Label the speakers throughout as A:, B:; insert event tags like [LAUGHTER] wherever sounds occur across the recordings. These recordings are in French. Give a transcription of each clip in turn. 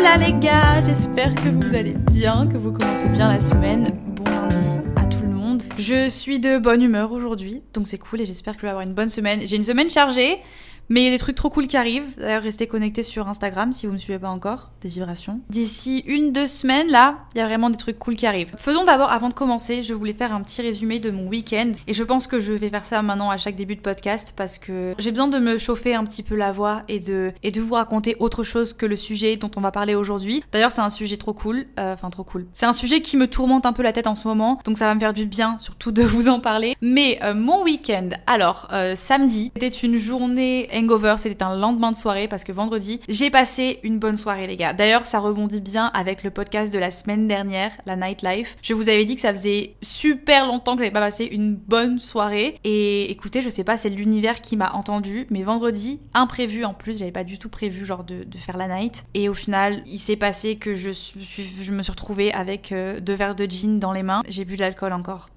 A: Hola les gars, j'espère que vous allez bien, que vous commencez bien la semaine. Bon lundi à tout le monde. Je suis de bonne humeur aujourd'hui, donc c'est cool et j'espère que je vais avoir une bonne semaine. J'ai une semaine chargée, mais il y a des trucs trop cool qui arrivent. D'ailleurs, restez connectés sur Instagram si vous ne me suivez pas encore, des vibrations. D'ici une, deux semaines, là, il y a vraiment des trucs cool qui arrivent. Faisons d'abord, avant de commencer, je voulais faire un petit résumé de mon week-end. Et je pense que je vais faire ça maintenant à chaque début de podcast parce que j'ai besoin de me chauffer un petit peu la voix et de, et de vous raconter autre chose que le sujet dont on va parler aujourd'hui. D'ailleurs, c'est un sujet trop cool. Euh, Enfin, trop cool. C'est un sujet qui me tourmente un peu la tête en ce moment. Donc ça va me faire du bien, surtout de [LAUGHS] vous en parler. Mais euh, mon week-end, alors, euh, samedi, c'était une journée c'était un lendemain de soirée parce que vendredi, j'ai passé une bonne soirée les gars. D'ailleurs, ça rebondit bien avec le podcast de la semaine dernière, la Nightlife. Je vous avais dit que ça faisait super longtemps que j'avais pas passé une bonne soirée et écoutez, je sais pas, c'est l'univers qui m'a entendu, mais vendredi, imprévu en plus, j'avais pas du tout prévu genre de, faire la night et au final, il s'est passé que je me suis retrouvée avec euh, deux verres de gin dans les mains. J'ai bu de l'alcool encore.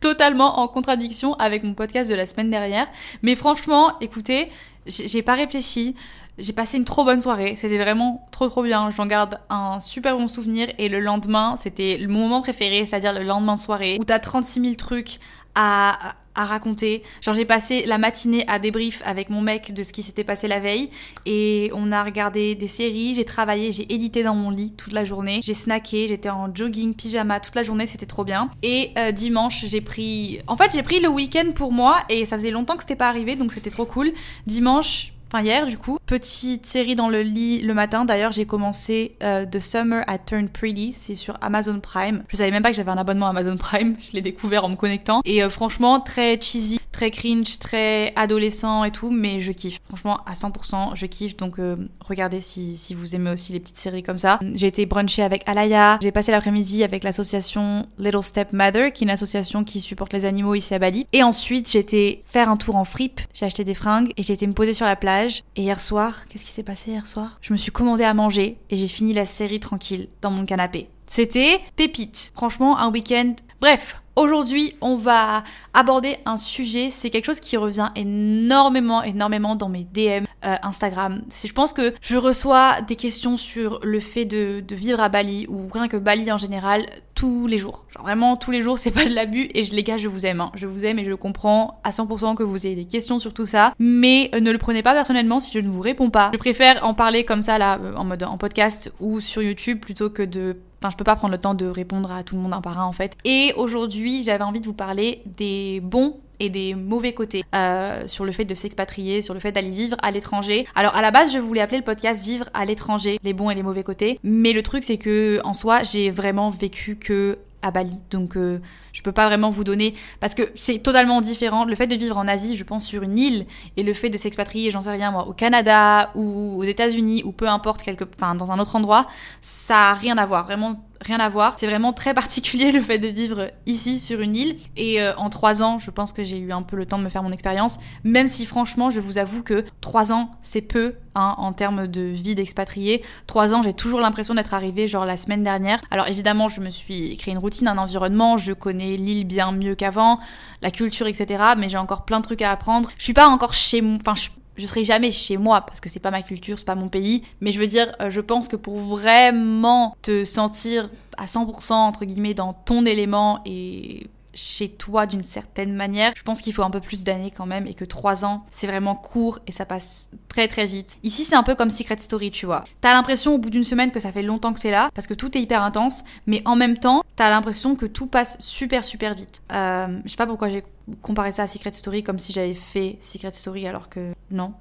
A: Totalement en contradiction avec mon podcast de la semaine dernière. Mais franchement, écoutez, j'ai pas réfléchi. J'ai passé une trop bonne soirée, c'était vraiment trop trop bien, j'en garde un super bon souvenir et le lendemain, c'était mon moment préféré, c'est-à-dire le lendemain de soirée où t'as 36 000 trucs à, raconter. Genre j'ai passé la matinée à débrief avec mon mec de ce qui s'était passé la veille et on a regardé des séries, j'ai travaillé, j'ai édité dans mon lit toute la journée, j'ai snacké, j'étais en jogging, pyjama toute la journée, c'était trop bien. Et euh, dimanche j'ai pris... En fait j'ai pris le week-end pour moi et ça faisait longtemps que c'était pas arrivé donc c'était trop cool. Dimanche hier du coup. Petite série dans le lit le matin. D'ailleurs, j'ai commencé euh, The Summer at Turn Pretty, c'est sur Amazon Prime. Je savais même pas que j'avais un abonnement Amazon Prime, [LAUGHS] je l'ai découvert en me connectant. Et euh, franchement, très cheesy, très cringe, très adolescent et tout, mais je kiffe. Franchement, à 100%, je kiffe. Donc euh, regardez si, si vous aimez aussi les petites séries comme ça. J'ai été bruncher avec Alaya. J'ai passé l'après-midi avec l'association Little Step Mother, qui est une association qui supporte les animaux ici à Bali. Et ensuite, j'ai été faire un tour en fripe. J'ai acheté des fringues et j'ai été me poser sur la plage. Et hier soir, qu'est-ce qui s'est passé hier soir? Je me suis commandé à manger et j'ai fini la série tranquille dans mon canapé. C'était pépite. Franchement, un week-end. Bref, aujourd'hui, on va aborder un sujet. C'est quelque chose qui revient énormément, énormément dans mes DM euh, Instagram. Je pense que je reçois des questions sur le fait de, vivre à Bali ou rien que Bali en général tous les jours. Genre vraiment tous les jours, c'est pas de l'abus et les gars, je vous aime. hein. Je vous aime et je comprends à 100% que vous ayez des questions sur tout ça, mais euh, ne le prenez pas personnellement si je ne vous réponds pas. Je préfère en parler comme ça là euh, en mode en podcast ou sur YouTube plutôt que de Enfin, je peux pas prendre le temps de répondre à tout le monde un par un en fait. Et aujourd'hui, j'avais envie de vous parler des bons et des mauvais côtés euh, sur le fait de s'expatrier, sur le fait d'aller vivre à l'étranger. Alors à la base, je voulais appeler le podcast Vivre à l'étranger, les bons et les mauvais côtés. Mais le truc, c'est que en soi, j'ai vraiment vécu que à Bali. Donc euh, je peux pas vraiment vous donner parce que c'est totalement différent. Le fait de vivre en Asie, je pense sur une île et le fait de s'expatrier, j'en sais rien moi, au Canada ou aux États-Unis ou peu importe quelque enfin dans un autre endroit, ça a rien à voir. Vraiment rien à voir. C'est vraiment très particulier le fait de vivre ici sur une île. Et euh, en trois ans, je pense que j'ai eu un peu le temps de me faire mon expérience. Même si franchement, je vous avoue que trois ans, c'est peu hein, en termes de vie d'expatrié. Trois ans, j'ai toujours l'impression d'être arrivée genre la semaine dernière. Alors évidemment, je me suis créé une routine, un environnement. Je connais l'île bien mieux qu'avant, la culture, etc. Mais j'ai encore plein de trucs à apprendre. Je suis pas encore chez moi. Enfin, je je serai jamais chez moi parce que c'est pas ma culture, c'est pas mon pays. Mais je veux dire, euh, je pense que pour vraiment te sentir à 100% entre guillemets dans ton élément et chez toi d'une certaine manière. Je pense qu'il faut un peu plus d'années quand même et que trois ans, c'est vraiment court et ça passe très très vite. Ici, c'est un peu comme Secret Story, tu vois. T'as l'impression au bout d'une semaine que ça fait longtemps que t'es là parce que tout est hyper intense, mais en même temps, t'as l'impression que tout passe super super vite. Euh, je sais pas pourquoi j'ai comparé ça à Secret Story comme si j'avais fait Secret Story alors que non.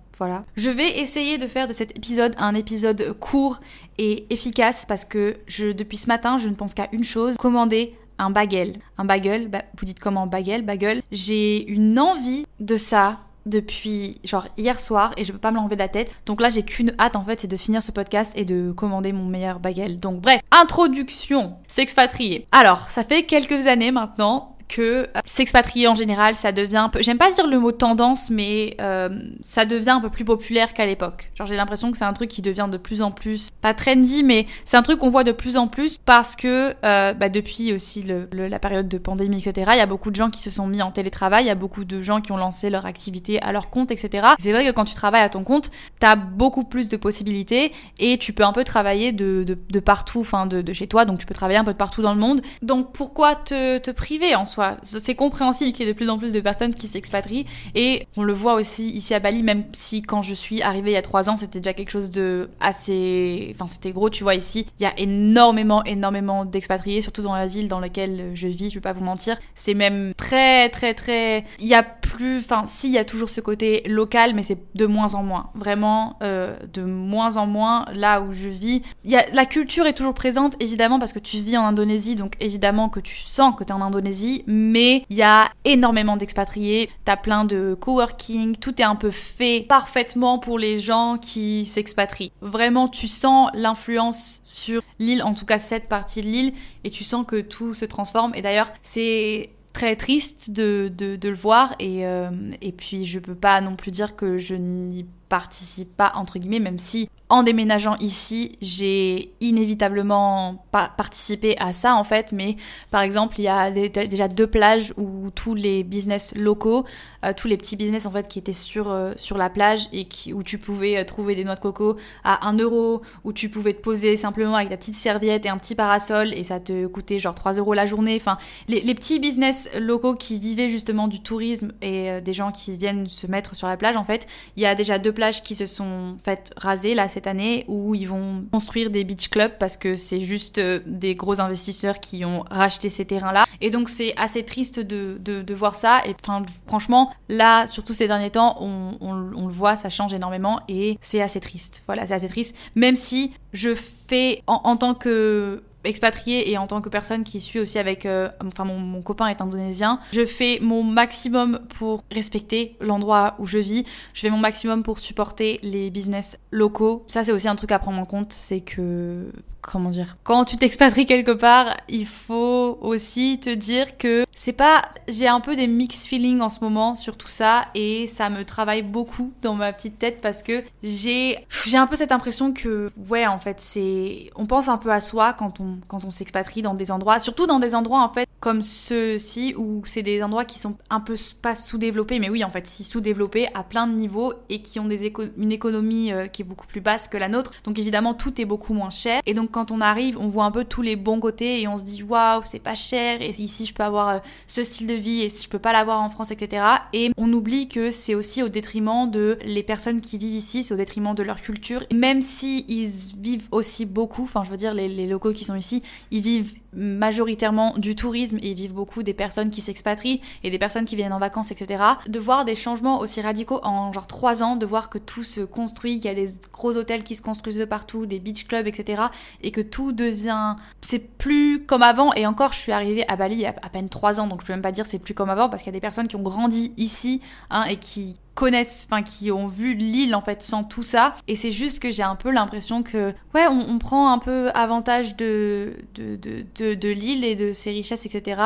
A: Je vais essayer de faire de cet épisode un épisode court et efficace parce que depuis ce matin, je ne pense qu'à une chose, commander un bagel. Un bagel, bah, vous dites comment bagel, bagel. J'ai une envie de ça depuis genre hier soir et je peux pas me l'enlever de la tête. Donc là, j'ai qu'une hâte en fait, c'est de finir ce podcast et de commander mon meilleur bagel. Donc bref, introduction, s'expatrier. Alors, ça fait quelques années maintenant que euh, s'expatrier en général, ça devient un peu, j'aime pas dire le mot tendance, mais euh, ça devient un peu plus populaire qu'à l'époque. Genre j'ai l'impression que c'est un truc qui devient de plus en plus, pas trendy, mais c'est un truc qu'on voit de plus en plus parce que euh, bah, depuis aussi la période de pandémie, etc., il y a beaucoup de gens qui se sont mis en télétravail, il y a beaucoup de gens qui ont lancé leur activité à leur compte, etc. C'est vrai que quand tu travailles à ton compte, t'as beaucoup plus de possibilités et tu peux un peu travailler de, partout, enfin de, chez toi, donc tu peux travailler un peu de partout dans le monde. Donc pourquoi te priver en soi? C'est compréhensible qu'il y ait de plus en plus de personnes qui s'expatrient et on le voit aussi ici à Bali, même si quand je suis arrivée il y a trois ans, c'était déjà quelque chose de assez, enfin c'était gros, tu vois ici, il y a énormément, énormément d'expatriés, surtout dans la ville dans laquelle je vis, je vais pas vous mentir. C'est même très, très, très, il y a plus, enfin si il y a toujours ce côté local, mais c'est de moins en moins, vraiment euh, de moins en moins là où je vis. Y a la culture est toujours présente évidemment parce que tu vis en Indonésie, donc évidemment que tu sens que tu es en Indonésie, mais il y a énormément d'expatriés, t'as plein de coworking, tout est un peu fait parfaitement pour les gens qui s'expatrient. Vraiment, tu sens l'influence sur l'île, en tout cas cette partie de l'île, et tu sens que tout se transforme. Et d'ailleurs, c'est très triste de, le voir et, euh, et puis je peux pas non plus dire que je n'y participe pas entre guillemets même si en déménageant ici, j'ai inévitablement participé à ça en fait, mais par exemple, il y a déjà deux plages où tous les business locaux, euh, tous les petits business en fait qui étaient sur, euh, sur la plage et qui, où tu pouvais euh, trouver des noix de coco à 1 euro, où tu pouvais te poser simplement avec ta petite serviette et un petit parasol et ça te coûtait genre 3 euros la journée. Enfin, les petits business locaux qui vivaient justement du tourisme et des gens qui viennent se mettre sur la plage en fait, il y a déjà deux plages qui se sont faites raser là année où ils vont construire des beach clubs parce que c'est juste euh, des gros investisseurs qui ont racheté ces terrains-là. Et donc c'est assez triste de, de, voir ça. Et enfin, franchement, là, surtout ces derniers temps, on, on, le voit, ça change énormément et c'est assez triste. Voilà, c'est assez triste. Même si je fais en tant que expatriée et en tant que personne qui suit aussi avec, euh, enfin mon, copain est indonésien, je fais mon maximum pour respecter l'endroit où je vis. Je fais mon maximum pour supporter les business locaux. Ça c'est aussi un truc à prendre en compte, c'est que comment dire, quand tu t'expatries quelque part, il faut aussi te dire que c'est pas, j'ai un peu des mixed feelings en ce moment sur tout ça et ça me travaille beaucoup dans ma petite tête parce que j'ai, j'ai un peu cette impression que, ouais, en fait, c'est, on pense un peu à soi quand on, quand on s'expatrie dans des endroits, surtout dans des endroits en fait comme ceux-ci où c'est des endroits qui sont un peu pas sous-développés, mais oui, en fait, si sous-développés à plein de niveaux et qui ont des une économie euh, qui est beaucoup plus basse que la nôtre. Donc évidemment, tout est beaucoup moins cher et donc quand on arrive, on voit un peu tous les bons côtés et on se dit waouh, c'est pas cher et ici je peux avoir euh, ce style de vie et si je peux pas l'avoir en France, etc. Et on oublie que c'est aussi au détriment de les personnes qui vivent ici, c'est au détriment de leur culture. même si ils vivent aussi beaucoup, enfin je veux dire les, les locaux qui sont ici, ils vivent majoritairement du tourisme et ils vivent beaucoup des personnes qui s'expatrient et des personnes qui viennent en vacances, etc. De voir des changements aussi radicaux en genre trois ans, de voir que tout se construit, qu'il y a des gros hôtels qui se construisent de partout, des beach clubs, etc. Et que tout devient... C'est plus comme avant et encore je suis arrivée à Bali il y a à peine trois ans donc je peux même pas dire c'est plus comme avant parce qu'il y a des personnes qui ont grandi ici hein, et qui connaissent, enfin qui ont vu l'île en fait sans tout ça. Et c'est juste que j'ai un peu l'impression que ouais, on, prend un peu avantage de, de, de, de l'île et de ses richesses, etc.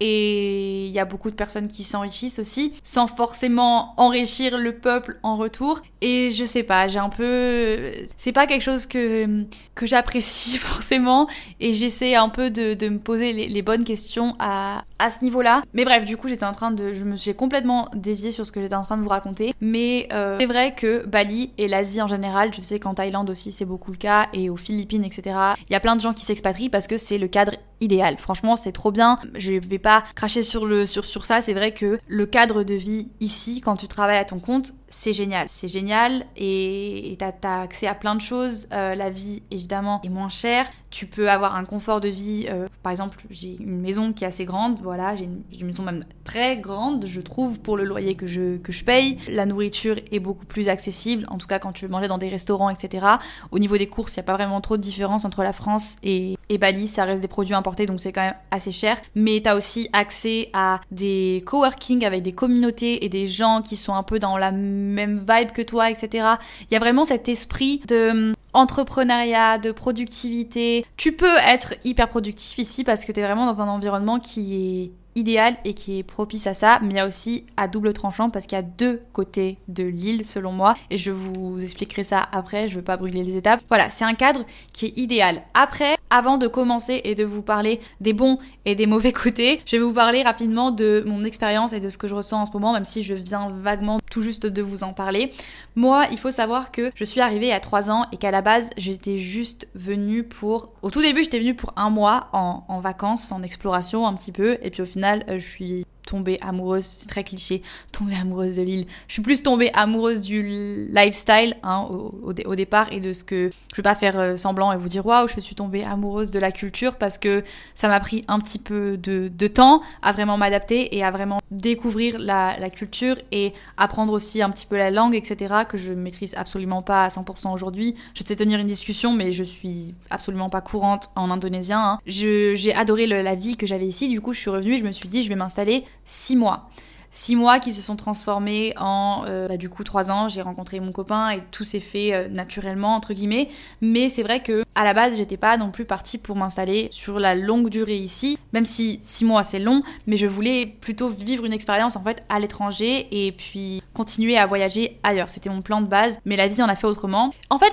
A: Et il y a beaucoup de personnes qui s'enrichissent aussi, sans forcément enrichir le peuple en retour. Et je sais pas, j'ai un peu. C'est pas quelque chose que, que j'apprécie [LAUGHS] forcément. Et j'essaie un peu de, de, me poser les, bonnes questions à, à ce niveau-là. Mais bref, du coup, j'étais en train de. Je me suis complètement déviée sur ce que j'étais en train de vous raconter. Mais euh, c'est vrai que Bali et l'Asie en général, je sais qu'en Thaïlande aussi c'est beaucoup le cas, et aux Philippines, etc. Il y a plein de gens qui s'expatrient parce que c'est le cadre idéal. Franchement, c'est trop bien. Je vais pas cracher sur, le, sur, sur ça. C'est vrai que le cadre de vie ici, quand tu travailles à ton compte, c'est génial. C'est génial et t'as as accès à plein de choses. Euh, la vie, évidemment, est moins chère. Tu peux avoir un confort de vie. Euh, par exemple, j'ai une maison qui est assez grande. Voilà, j'ai une, maison même très grande, je trouve, pour le loyer que je, que je paye. La nourriture est beaucoup plus accessible. En tout cas, quand tu veux manger dans des restaurants, etc. Au niveau des courses, il n'y a pas vraiment trop de différence entre la France et, et Bali. Ça reste des produits importés, donc c'est quand même assez cher. Mais t'as aussi accès à des coworking avec des communautés et des gens qui sont un peu dans la même vibe que toi, etc. Il y a vraiment cet esprit de hum, entrepreneuriat, de productivité. Tu peux être hyper productif ici parce que tu es vraiment dans un environnement qui est idéal et qui est propice à ça, mais il y a aussi à double tranchant parce qu'il y a deux côtés de l'île selon moi et je vous expliquerai ça après, je veux pas brûler les étapes. Voilà, c'est un cadre qui est idéal. Après, avant de commencer et de vous parler des bons et des mauvais côtés, je vais vous parler rapidement de mon expérience et de ce que je ressens en ce moment, même si je viens vaguement tout juste de vous en parler. Moi, il faut savoir que je suis arrivée a trois ans et qu'à la base, j'étais juste venue pour... Au tout début, j'étais venue pour un mois en vacances, en exploration un petit peu, et puis au final, euh, je suis tombée amoureuse, c'est très cliché, tombée amoureuse de l'île. Je suis plus tombée amoureuse du lifestyle hein, au, départ et de ce que je vais pas faire euh, semblant et vous dire waouh, je suis tombée amoureuse de la culture parce que ça m'a pris un petit peu de, temps à vraiment m'adapter et à vraiment découvrir la, culture et apprendre aussi un petit peu la langue, etc. que je maîtrise absolument pas à 100% aujourd'hui. Je sais tenir une discussion, mais je suis absolument pas courante en indonésien. Hein. J'ai adoré la vie que j'avais ici, du coup je suis revenue et je me suis dit je vais m'installer six mois. Six mois qui se sont transformés en euh, bah, du coup trois ans. J'ai rencontré mon copain et tout s'est fait euh, naturellement entre guillemets. Mais c'est vrai que à la base j'étais pas non plus partie pour m'installer sur la longue durée ici. Même si six mois c'est long, mais je voulais plutôt vivre une expérience en fait à l'étranger et puis continuer à voyager ailleurs. C'était mon plan de base, mais la vie en a fait autrement. En fait,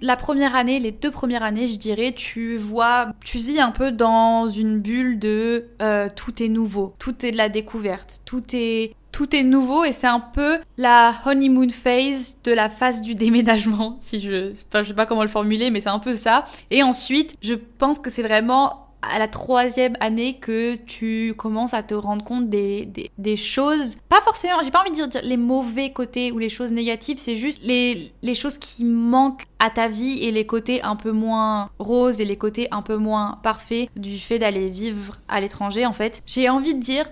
A: la première année, les deux premières années, je dirais, tu vois, tu vis un peu dans une bulle de euh, tout est nouveau, tout est de la découverte, tout est tout est nouveau et c'est un peu la honeymoon phase de la phase du déménagement, [LAUGHS] si je, enfin, je sais pas comment le formuler, mais c'est un peu ça. Et ensuite, je pense que c'est vraiment à la troisième année que tu commences à te rendre compte des, choses, pas forcément, j'ai pas envie de dire, les mauvais côtés ou les choses négatives, c'est juste les choses qui manquent à ta vie et les côtés un peu moins roses et les côtés un peu moins parfaits du fait d'aller vivre à l'étranger en fait. J'ai envie de dire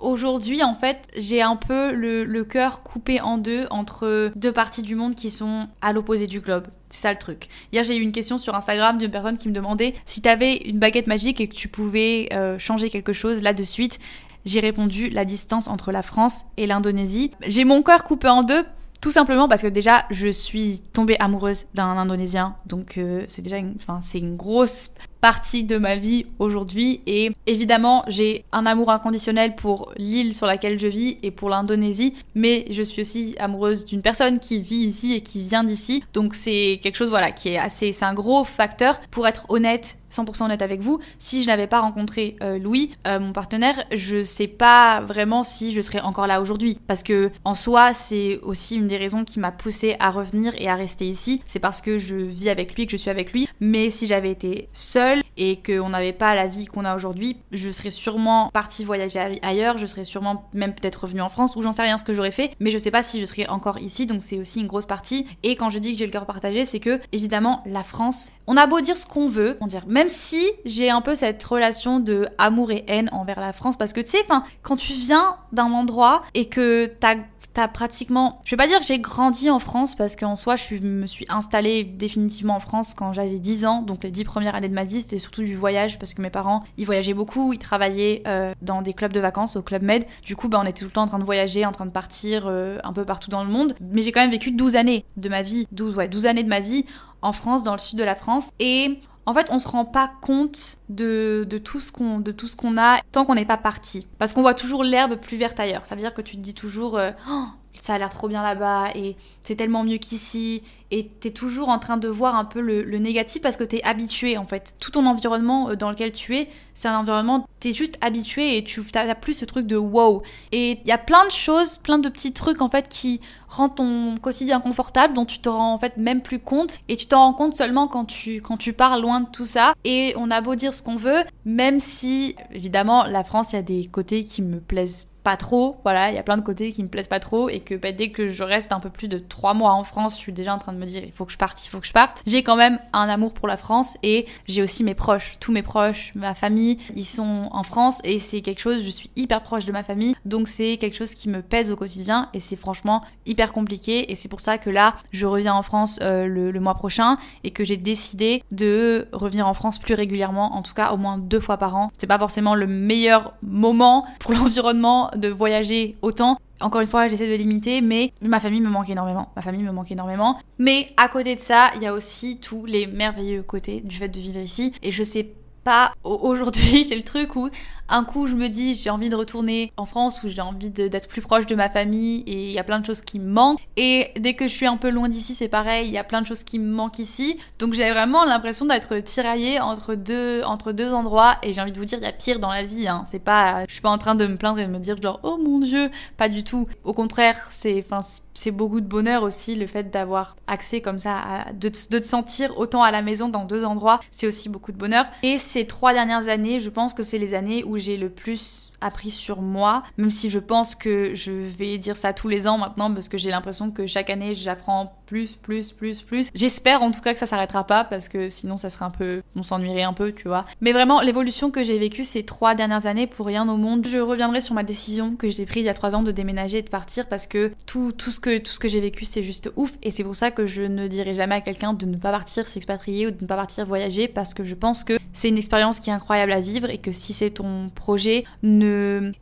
A: aujourd'hui en fait j'ai un peu le, cœur coupé en deux entre deux parties du monde qui sont à l'opposé du globe. C'est ça le truc. Hier, j'ai eu une question sur Instagram d'une personne qui me demandait si t'avais une baguette magique et que tu pouvais euh, changer quelque chose là de suite. J'ai répondu la distance entre la France et l'Indonésie. J'ai mon cœur coupé en deux tout simplement parce que déjà je suis tombée amoureuse d'un Indonésien, donc euh, c'est déjà, enfin c'est une grosse partie de ma vie aujourd'hui et évidemment j'ai un amour inconditionnel pour l'île sur laquelle je vis et pour l'Indonésie mais je suis aussi amoureuse d'une personne qui vit ici et qui vient d'ici donc c'est quelque chose voilà qui est assez c'est un gros facteur pour être honnête 100% honnête avec vous, si je n'avais pas rencontré euh, Louis, euh, mon partenaire, je sais pas vraiment si je serais encore là aujourd'hui. Parce que en soi, c'est aussi une des raisons qui m'a poussée à revenir et à rester ici. C'est parce que je vis avec lui, que je suis avec lui. Mais si j'avais été seule et qu'on n'avait pas la vie qu'on a aujourd'hui, je serais sûrement partie voyager ailleurs, je serais sûrement même peut-être revenue en France, ou j'en sais rien ce que j'aurais fait, mais je sais pas si je serais encore ici, donc c'est aussi une grosse partie. Et quand je dis que j'ai le cœur partagé, c'est que évidemment la France, on a beau dire ce qu'on veut, on dire même si j'ai un peu cette relation de amour et haine envers la France, parce que tu sais, quand tu viens d'un endroit et que t'as t'as pratiquement. Je vais pas dire que j'ai grandi en France parce qu'en soi, je me suis installée définitivement en France quand j'avais 10 ans. Donc les 10 premières années de ma vie, c'était surtout du voyage parce que mes parents, ils voyageaient beaucoup, ils travaillaient euh, dans des clubs de vacances au Club Med. Du coup, bah, on était tout le temps en train de voyager, en train de partir euh, un peu partout dans le monde. Mais j'ai quand même vécu 12 années de ma vie, 12, ouais, 12 années de ma vie en France, dans le sud de la France. Et en fait, on se rend pas compte de, de tout ce qu'on de tout ce qu'on a tant qu'on n'est pas parti. Parce qu'on voit toujours l'herbe plus verte ailleurs. Ça veut dire que tu te dis toujours euh, oh, ça a l'air trop bien là-bas et c'est tellement mieux qu'ici et t'es toujours en train de voir un peu le, négatif parce que t'es habitué en fait. Tout ton environnement euh, dans lequel tu es, c'est un environnement, t'es juste habitué et tu t'as plus ce truc de wow. Et il y a plein de choses, plein de petits trucs en fait qui rendent ton quotidien confortable dont tu te rends en fait même plus compte et tu t'en rends compte seulement quand tu, quand tu pars loin de tout ça. Et on a beau dire ce qu'on veut, même si évidemment la France, il y a des côtés qui me plaisent pas trop, voilà, il y a plein de côtés qui me plaisent pas trop et que bah, dès que je reste un peu plus de trois mois en France, je suis déjà en train de me dire il faut que je parte, il faut que je parte. J'ai quand même un amour pour la France et j'ai aussi mes proches, tous mes proches, ma famille, ils sont en France et c'est quelque chose, je suis hyper proche de ma famille, donc c'est quelque chose qui me pèse au quotidien et c'est franchement hyper compliqué et c'est pour ça que là, je reviens en France euh, le, le mois prochain et que j'ai décidé de revenir en France plus régulièrement, en tout cas au moins deux fois par an. C'est pas forcément le meilleur moment pour [LAUGHS] l'environnement de voyager autant. Encore une fois, j'essaie de limiter, mais ma famille me manque énormément. Ma famille me manque énormément. Mais à côté de ça, il y a aussi tous les merveilleux côtés du fait de vivre ici. Et je sais pas aujourd'hui, [LAUGHS] j'ai le truc où un coup je me dis j'ai envie de retourner en France où j'ai envie d'être plus proche de ma famille et il y a plein de choses qui me manquent. Et dès que je suis un peu loin d'ici, c'est pareil, il y a plein de choses qui me manquent ici. Donc j'ai vraiment l'impression d'être tiraillée entre deux, entre deux endroits et j'ai envie de vous dire, il y a pire dans la vie. Hein. C'est pas, je suis pas en train de me plaindre et de me dire genre oh mon dieu, pas du tout. Au contraire, c'est, enfin, c'est beaucoup de bonheur aussi le fait d'avoir accès comme ça, à, de, de te sentir autant à la maison dans deux endroits, c'est aussi beaucoup de bonheur. Et ces trois dernières années, je pense que c'est les années où j'ai le plus appris sur moi, même si je pense que je vais dire ça tous les ans maintenant parce que j'ai l'impression que chaque année j'apprends plus, plus, plus, plus. J'espère en tout cas que ça s'arrêtera pas parce que sinon ça serait un peu, on s'ennuierait un peu, tu vois. Mais vraiment, l'évolution que j'ai vécue ces trois dernières années pour rien au monde, je reviendrai sur ma décision que j'ai prise il y a trois ans de déménager et de partir parce que tout, tout ce que, tout ce que j'ai vécu c'est juste ouf et c'est pour ça que je ne dirai jamais à quelqu'un de ne pas partir s'expatrier ou de ne pas partir voyager parce que je pense que c'est une expérience qui est incroyable à vivre et que si c'est ton projet, ne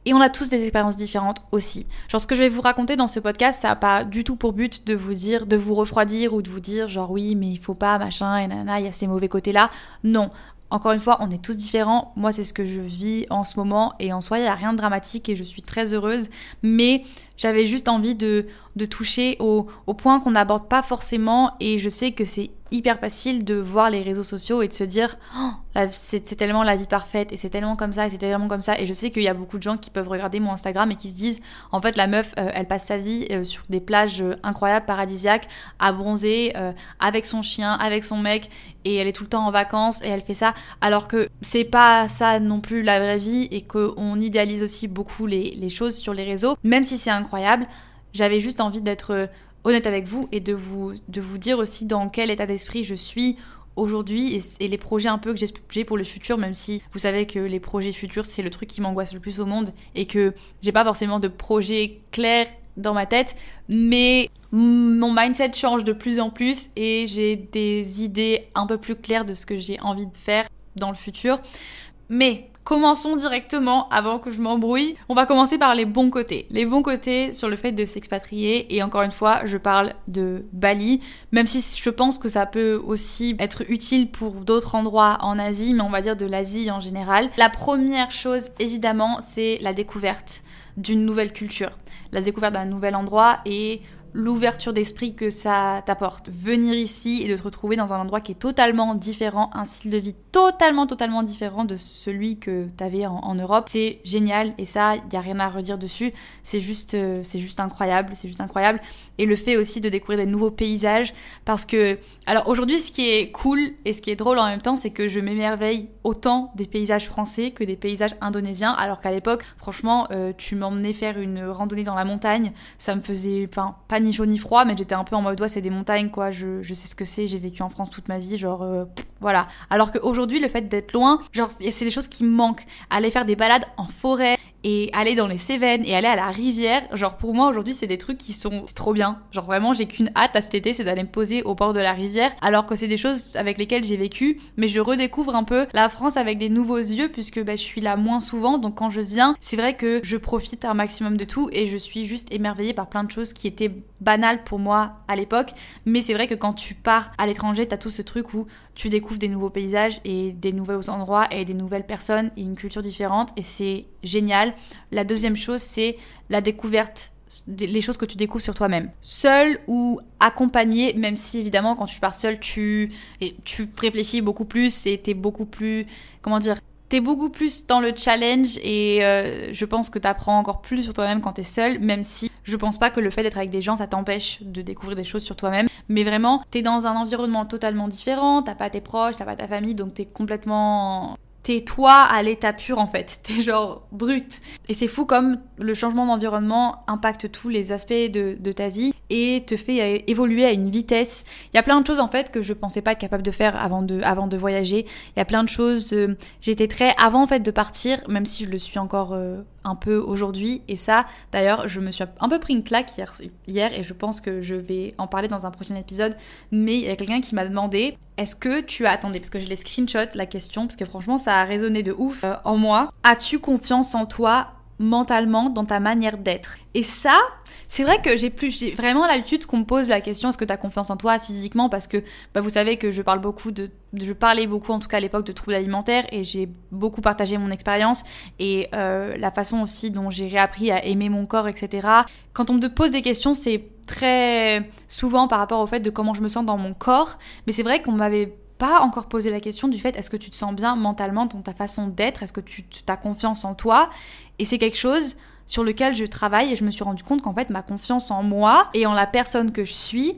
A: et on a tous des expériences différentes aussi. Genre ce que je vais vous raconter dans ce podcast, ça n'a pas du tout pour but de vous dire, de vous refroidir ou de vous dire genre oui mais il faut pas machin et nana, il y a ces mauvais côtés là. Non, encore une fois, on est tous différents. Moi, c'est ce que je vis en ce moment. Et en soi, il n'y a rien de dramatique et je suis très heureuse. Mais j'avais juste envie de, de toucher au, au point qu'on n'aborde pas forcément. Et je sais que c'est hyper facile de voir les réseaux sociaux et de se dire oh, c'est tellement la vie parfaite et c'est tellement comme ça et c'est tellement comme ça. Et je sais qu'il y a beaucoup de gens qui peuvent regarder mon Instagram et qui se disent en fait la meuf euh, elle passe sa vie euh, sur des plages euh, incroyables paradisiaques à bronzer avec son chien avec son mec et elle est tout le temps en vacances et elle fait ça. Alors que c'est pas ça non plus la vraie vie et qu'on idéalise aussi beaucoup les, les choses sur les réseaux. Même si c'est incroyable j'avais juste envie d'être honnête avec vous et de vous, de vous dire aussi dans quel état d'esprit je suis aujourd'hui et, les projets un peu que j'ai pour le futur, même si vous savez que les projets futurs c'est le truc qui m'angoisse le plus au monde et que j'ai pas forcément de projet clair dans ma tête, mais mon mindset change de plus en plus et j'ai des idées un peu plus claires de ce que j'ai envie de faire dans le futur. Mais Commençons directement avant que je m'embrouille. On va commencer par les bons côtés. Les bons côtés sur le fait de s'expatrier. Et encore une fois, je parle de Bali, même si je pense que ça peut aussi être utile pour d'autres endroits en Asie, mais on va dire de l'Asie en général. La première chose, évidemment, c'est la découverte d'une nouvelle culture, la découverte d'un nouvel endroit et l'ouverture d'esprit que ça t'apporte. Venir ici et de te retrouver dans un endroit qui est totalement différent, un style de vie totalement, totalement différent de celui que tu avais en, Europe, c'est génial et ça, il n'y a rien à redire dessus. C'est juste, euh, c'est juste incroyable, c'est juste incroyable. Et le fait aussi de découvrir des nouveaux paysages parce que, alors aujourd'hui, ce qui est cool et ce qui est drôle en même temps, c'est que je m'émerveille autant des paysages français que des paysages indonésiens, alors qu'à l'époque, franchement, euh, tu m'emmenais faire une randonnée dans la montagne, ça me faisait, enfin, pas ni chaud ni froid, mais j'étais un peu en mode, ouais, c'est des montagnes, quoi, je, je sais ce que c'est, j'ai vécu en France toute ma vie, genre, euh, voilà. Alors qu'aujourd'hui, le fait d'être loin, genre, c'est des choses qui me manquent. Aller faire des balades en forêt, et aller dans les Cévennes et aller à la rivière, genre pour moi aujourd'hui c'est des trucs qui sont trop bien. Genre vraiment j'ai qu'une hâte à cet été, c'est d'aller me poser au bord de la rivière, alors que c'est des choses avec lesquelles j'ai vécu, mais je redécouvre un peu la France avec des nouveaux yeux puisque bah, je suis là moins souvent, donc quand je viens, c'est vrai que je profite un maximum de tout et je suis juste émerveillée par plein de choses qui étaient banales pour moi à l'époque, mais c'est vrai que quand tu pars à l'étranger, t'as tout ce truc où tu découvres des nouveaux paysages et des nouveaux endroits et des nouvelles personnes et une culture différente et c'est génial. La deuxième chose, c'est la découverte les choses que tu découvres sur toi-même. Seul ou accompagné, même si évidemment quand tu pars seul, tu, tu réfléchis beaucoup plus et t'es beaucoup plus, comment dire, t'es beaucoup plus dans le challenge et euh, je pense que t'apprends encore plus sur toi-même quand t'es seul, même si je pense pas que le fait d'être avec des gens ça t'empêche de découvrir des choses sur toi-même. Mais vraiment, t'es dans un environnement totalement différent, t'as pas tes proches, t'as pas ta famille, donc t'es complètement t'es toi à l'état pur en fait, [LAUGHS] t'es genre brut. Et c'est fou comme le changement d'environnement impacte tous les aspects de, de, ta vie et te fait évoluer à une vitesse. Il y a plein de choses en fait que je pensais pas être capable de faire avant de, avant de voyager. Il y a plein de choses, euh, j'étais très, avant en fait de partir, même si je le suis encore euh, un peu aujourd'hui. Et ça, d'ailleurs, je me suis un peu pris une claque hier, hier et je pense que je vais en parler dans un prochain épisode. Mais il y a quelqu'un qui m'a demandé est-ce que tu as. Attendez, parce que je l'ai screenshot la question, parce que franchement, ça a résonné de ouf euh, en moi. As-tu confiance en toi mentalement dans ta manière d'être? Et ça, c'est vrai que j'ai plus, j'ai vraiment l'habitude qu'on me pose la question est-ce que tu as confiance en toi physiquement? Parce que bah, vous savez que je parle beaucoup de, je parlais beaucoup en tout cas à l'époque de troubles alimentaires et j'ai beaucoup partagé mon expérience et euh, la façon aussi dont j'ai réappris à aimer mon corps, etc. Quand on me pose des questions, c'est très souvent par rapport au fait de comment je me sens dans mon corps, mais c'est vrai qu'on m'avait pas encore posé la question du fait est-ce que tu te sens bien mentalement dans ta façon d'être, est-ce que tu as confiance en toi? Et c'est quelque chose sur lequel je travaille et je me suis rendu compte qu'en fait ma confiance en moi et en la personne que je suis,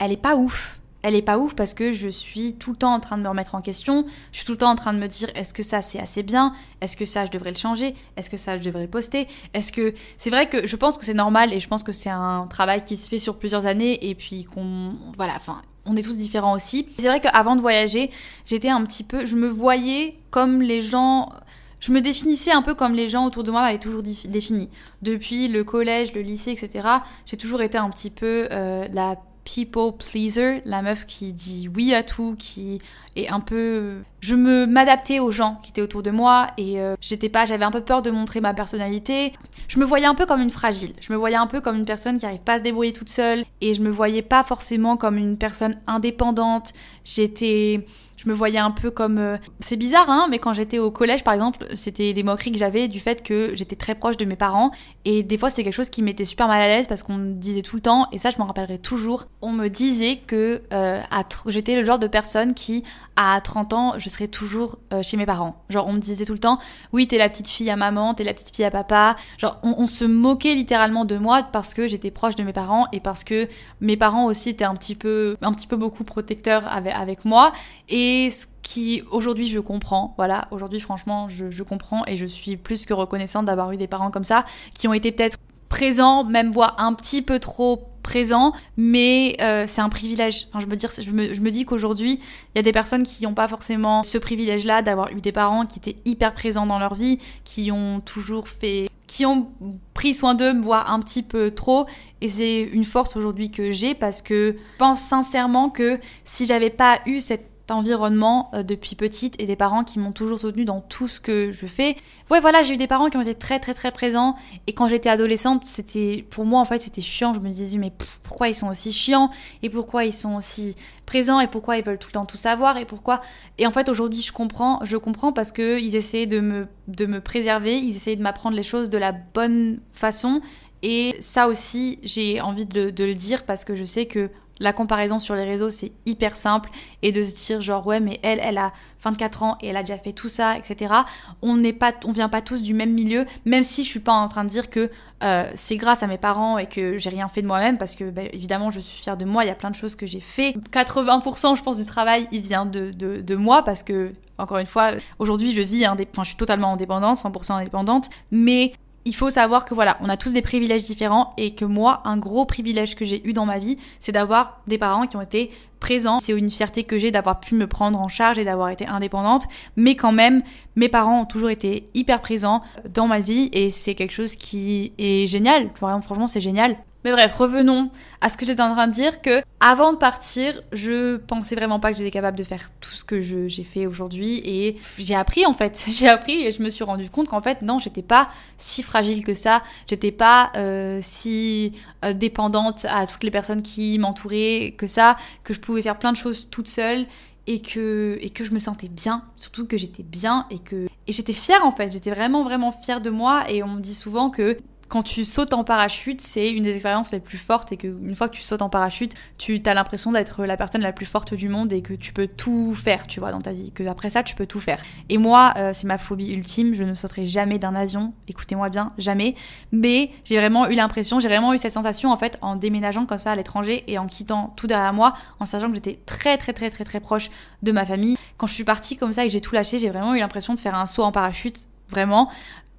A: elle est pas ouf. Elle est pas ouf parce que je suis tout le temps en train de me remettre en question, je suis tout le temps en train de me dire est-ce que ça c'est assez bien, est-ce que ça je devrais le changer, est-ce que ça je devrais le poster, est-ce que c'est vrai que je pense que c'est normal et je pense que c'est un travail qui se fait sur plusieurs années et puis qu'on voilà, enfin on est tous différents aussi. C'est vrai qu'avant de voyager, j'étais un petit peu, je me voyais comme les gens, je me définissais un peu comme les gens autour de moi m'avaient toujours défini. Depuis le collège, le lycée, etc., j'ai toujours été un petit peu euh, la people pleaser, la meuf qui dit oui à tout, qui est un peu je me m'adaptais aux gens qui étaient autour de moi et euh, j'étais pas j'avais un peu peur de montrer ma personnalité. Je me voyais un peu comme une fragile. Je me voyais un peu comme une personne qui arrive pas à se débrouiller toute seule et je me voyais pas forcément comme une personne indépendante. J'étais je me voyais un peu comme euh, c'est bizarre hein mais quand j'étais au collège par exemple c'était des moqueries que j'avais du fait que j'étais très proche de mes parents. Et des fois c'était quelque chose qui m'était super mal à l'aise parce qu'on me disait tout le temps et ça je m'en rappellerai toujours on me disait que euh, j'étais le genre de personne qui à 30 ans je serais toujours euh, chez mes parents. Genre on me disait tout le temps oui t'es la petite fille à maman t'es la petite fille à papa. Genre on, on se moquait littéralement de moi parce que j'étais proche de mes parents et parce que mes parents aussi étaient un petit peu un petit peu beaucoup protecteurs avec, avec moi. Et et ce qui aujourd'hui je comprends, voilà, aujourd'hui franchement je, comprends et je suis plus que reconnaissante d'avoir eu des parents comme ça, qui ont été peut-être présents, même voire un petit peu trop présents, mais euh, c'est un privilège. Enfin, je, me je me dis qu'aujourd'hui, il y a des personnes qui n'ont pas forcément ce privilège-là d'avoir eu des parents qui étaient hyper présents dans leur vie, qui ont toujours fait qui ont pris soin d'eux, voire un petit peu trop. Et c'est une force aujourd'hui que j'ai parce que je pense sincèrement que si j'avais pas eu cette environnement euh, depuis petite et des parents qui m'ont toujours soutenue dans tout ce que je fais. Ouais, voilà, j'ai eu des parents qui ont été très très très présents. Et quand j'étais adolescente, c'était pour moi en fait, c'était chiant, je me disais mais pourquoi ils sont aussi chiants? Et pourquoi ils sont aussi présents? Et pourquoi ils veulent tout le temps tout savoir? Et pourquoi? Et en fait, aujourd'hui, je comprends, je comprends parce que ils essayaient de me de me préserver, ils essayaient de m'apprendre les choses de la bonne façon. Et ça aussi, j'ai envie de, de le dire parce que je sais que la comparaison sur les réseaux, c'est hyper simple. Et de se dire, genre, ouais, mais elle, elle a 24 ans et elle a déjà fait tout ça, etc. On n'est pas, on vient pas tous du même milieu, même si je suis pas en train de dire que euh, c'est grâce à mes parents et que j'ai rien fait de moi-même, parce que, bah, évidemment, je suis fière de moi. Il y a plein de choses que j'ai fait. 80%, je pense, du travail, il vient de, de, moi, parce que, encore une fois, aujourd'hui, je vis, enfin, je suis totalement indépendante, 100% indépendante, mais il faut savoir que voilà, on a tous des privilèges différents et que moi, un gros privilège que j'ai eu dans ma vie, c'est d'avoir des parents qui ont été présents. C'est une fierté que j'ai d'avoir pu me prendre en charge et d'avoir été indépendante, mais quand même, mes parents ont toujours été hyper présents dans ma vie et c'est quelque chose qui est génial. Franchement, c'est génial. Mais bref, revenons à ce que j'étais en train de dire que avant de partir, je pensais vraiment pas que j'étais capable de faire tout ce que j'ai fait aujourd'hui et j'ai appris en fait, [LAUGHS] j'ai appris et je me suis rendu compte qu'en fait non, j'étais pas si fragile que ça, j'étais pas euh, si euh, dépendante à toutes les personnes qui m'entouraient que ça, que je pouvais faire plein de choses toute seule et que et que je me sentais bien, surtout que j'étais bien et que et j'étais fière en fait, j'étais vraiment vraiment fière de moi et on me dit souvent que quand tu sautes en parachute, c'est une des expériences les plus fortes et qu'une fois que tu sautes en parachute, tu as l'impression d'être la personne la plus forte du monde et que tu peux tout faire, tu vois, dans ta vie. Que après ça, tu peux tout faire. Et moi, euh, c'est ma phobie ultime. Je ne sauterai jamais d'un avion. Écoutez-moi bien, jamais. Mais j'ai vraiment eu l'impression, j'ai vraiment eu cette sensation en fait en déménageant comme ça à l'étranger et en quittant tout derrière moi, en sachant que j'étais très très très très très proche de ma famille. Quand je suis partie comme ça et que j'ai tout lâché, j'ai vraiment eu l'impression de faire un saut en parachute, vraiment.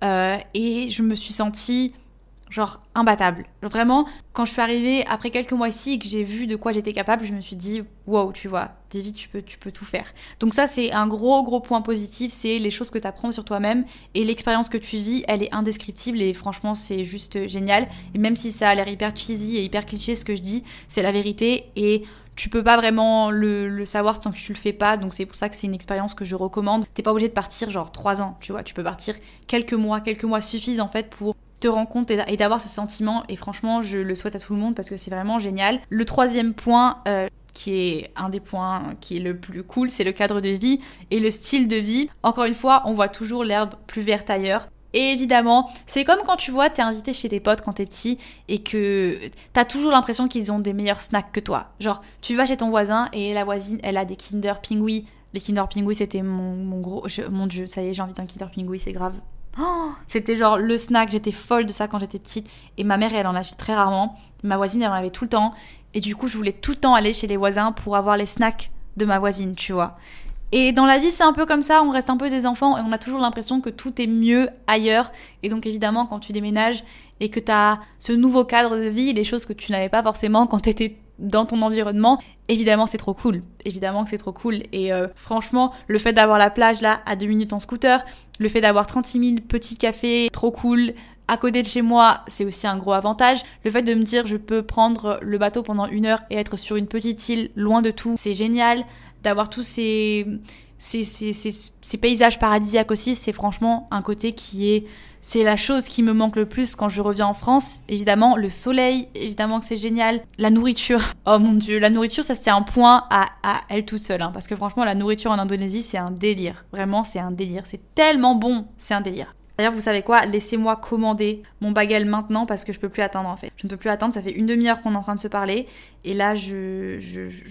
A: Euh, et je me suis sentie genre imbattable. Vraiment, quand je suis arrivée après quelques mois ici et que j'ai vu de quoi j'étais capable, je me suis dit wow, tu vois, David, tu peux, tu peux tout faire. Donc ça, c'est un gros gros point positif, c'est les choses que tu apprends sur toi-même et l'expérience que tu vis, elle est indescriptible et franchement, c'est juste génial. Et même si ça a l'air hyper cheesy et hyper cliché ce que je dis, c'est la vérité et tu peux pas vraiment le, savoir tant que tu le fais pas, donc c'est pour ça que c'est une expérience que je recommande. T'es pas obligé de partir genre 3 ans, tu vois, tu peux partir quelques mois, quelques mois suffisent en fait pour te rendre compte et d'avoir ce sentiment. Et franchement, je le souhaite à tout le monde parce que c'est vraiment génial. Le troisième point, euh, qui est un des points qui est le plus cool, c'est le cadre de vie et le style de vie. Encore une fois, on voit toujours l'herbe plus verte ailleurs. Et évidemment, c'est comme quand tu vois, t'es invité chez tes potes quand t'es petit et que t'as toujours l'impression qu'ils ont des meilleurs snacks que toi. Genre, tu vas chez ton voisin et la voisine, elle a des Kinder Pingui. Les Kinder Pingui, c'était mon, gros. mon dieu, ça y est, j'ai envie d'un Kinder Pingui, c'est grave. Oh, c'était genre le snack, j'étais folle de ça quand j'étais petite. Et ma mère, elle en achetait très rarement. Ma voisine, elle en avait tout le temps. Et du coup, je voulais tout le temps aller chez les voisins pour avoir les snacks de ma voisine, tu vois. Et dans la vie, c'est un peu comme ça, on reste un peu des enfants et on a toujours l'impression que tout est mieux ailleurs. Et donc évidemment, quand tu déménages et que tu as ce nouveau cadre de vie, les choses que tu n'avais pas forcément quand tu étais dans ton environnement, évidemment c'est trop cool. Évidemment que c'est trop cool. Et euh, franchement, le fait d'avoir la plage là à deux minutes en scooter, le fait d'avoir 36 000 petits cafés, trop cool. À côté de chez moi, c'est aussi un gros avantage. Le fait de me dire je peux prendre le bateau pendant une heure et être sur une petite île loin de tout, c'est génial. D'avoir tous ces, ces, ces, ces paysages paradisiaques aussi, c'est franchement un côté qui est c'est la chose qui me manque le plus quand je reviens en France. Évidemment, le soleil, évidemment que c'est génial. La nourriture, [LAUGHS] oh mon dieu, la nourriture, ça c'est un point à, elle toute seule. Hein, parce que franchement, la nourriture en Indonésie, c'est un délire. Vraiment, c'est un délire. C'est tellement bon, c'est un délire. D'ailleurs, vous savez quoi? Laissez-moi commander mon bagel maintenant parce que je peux plus attendre en fait. Je ne peux plus attendre, ça fait une demi-heure qu'on est en train de se parler. Et là, je,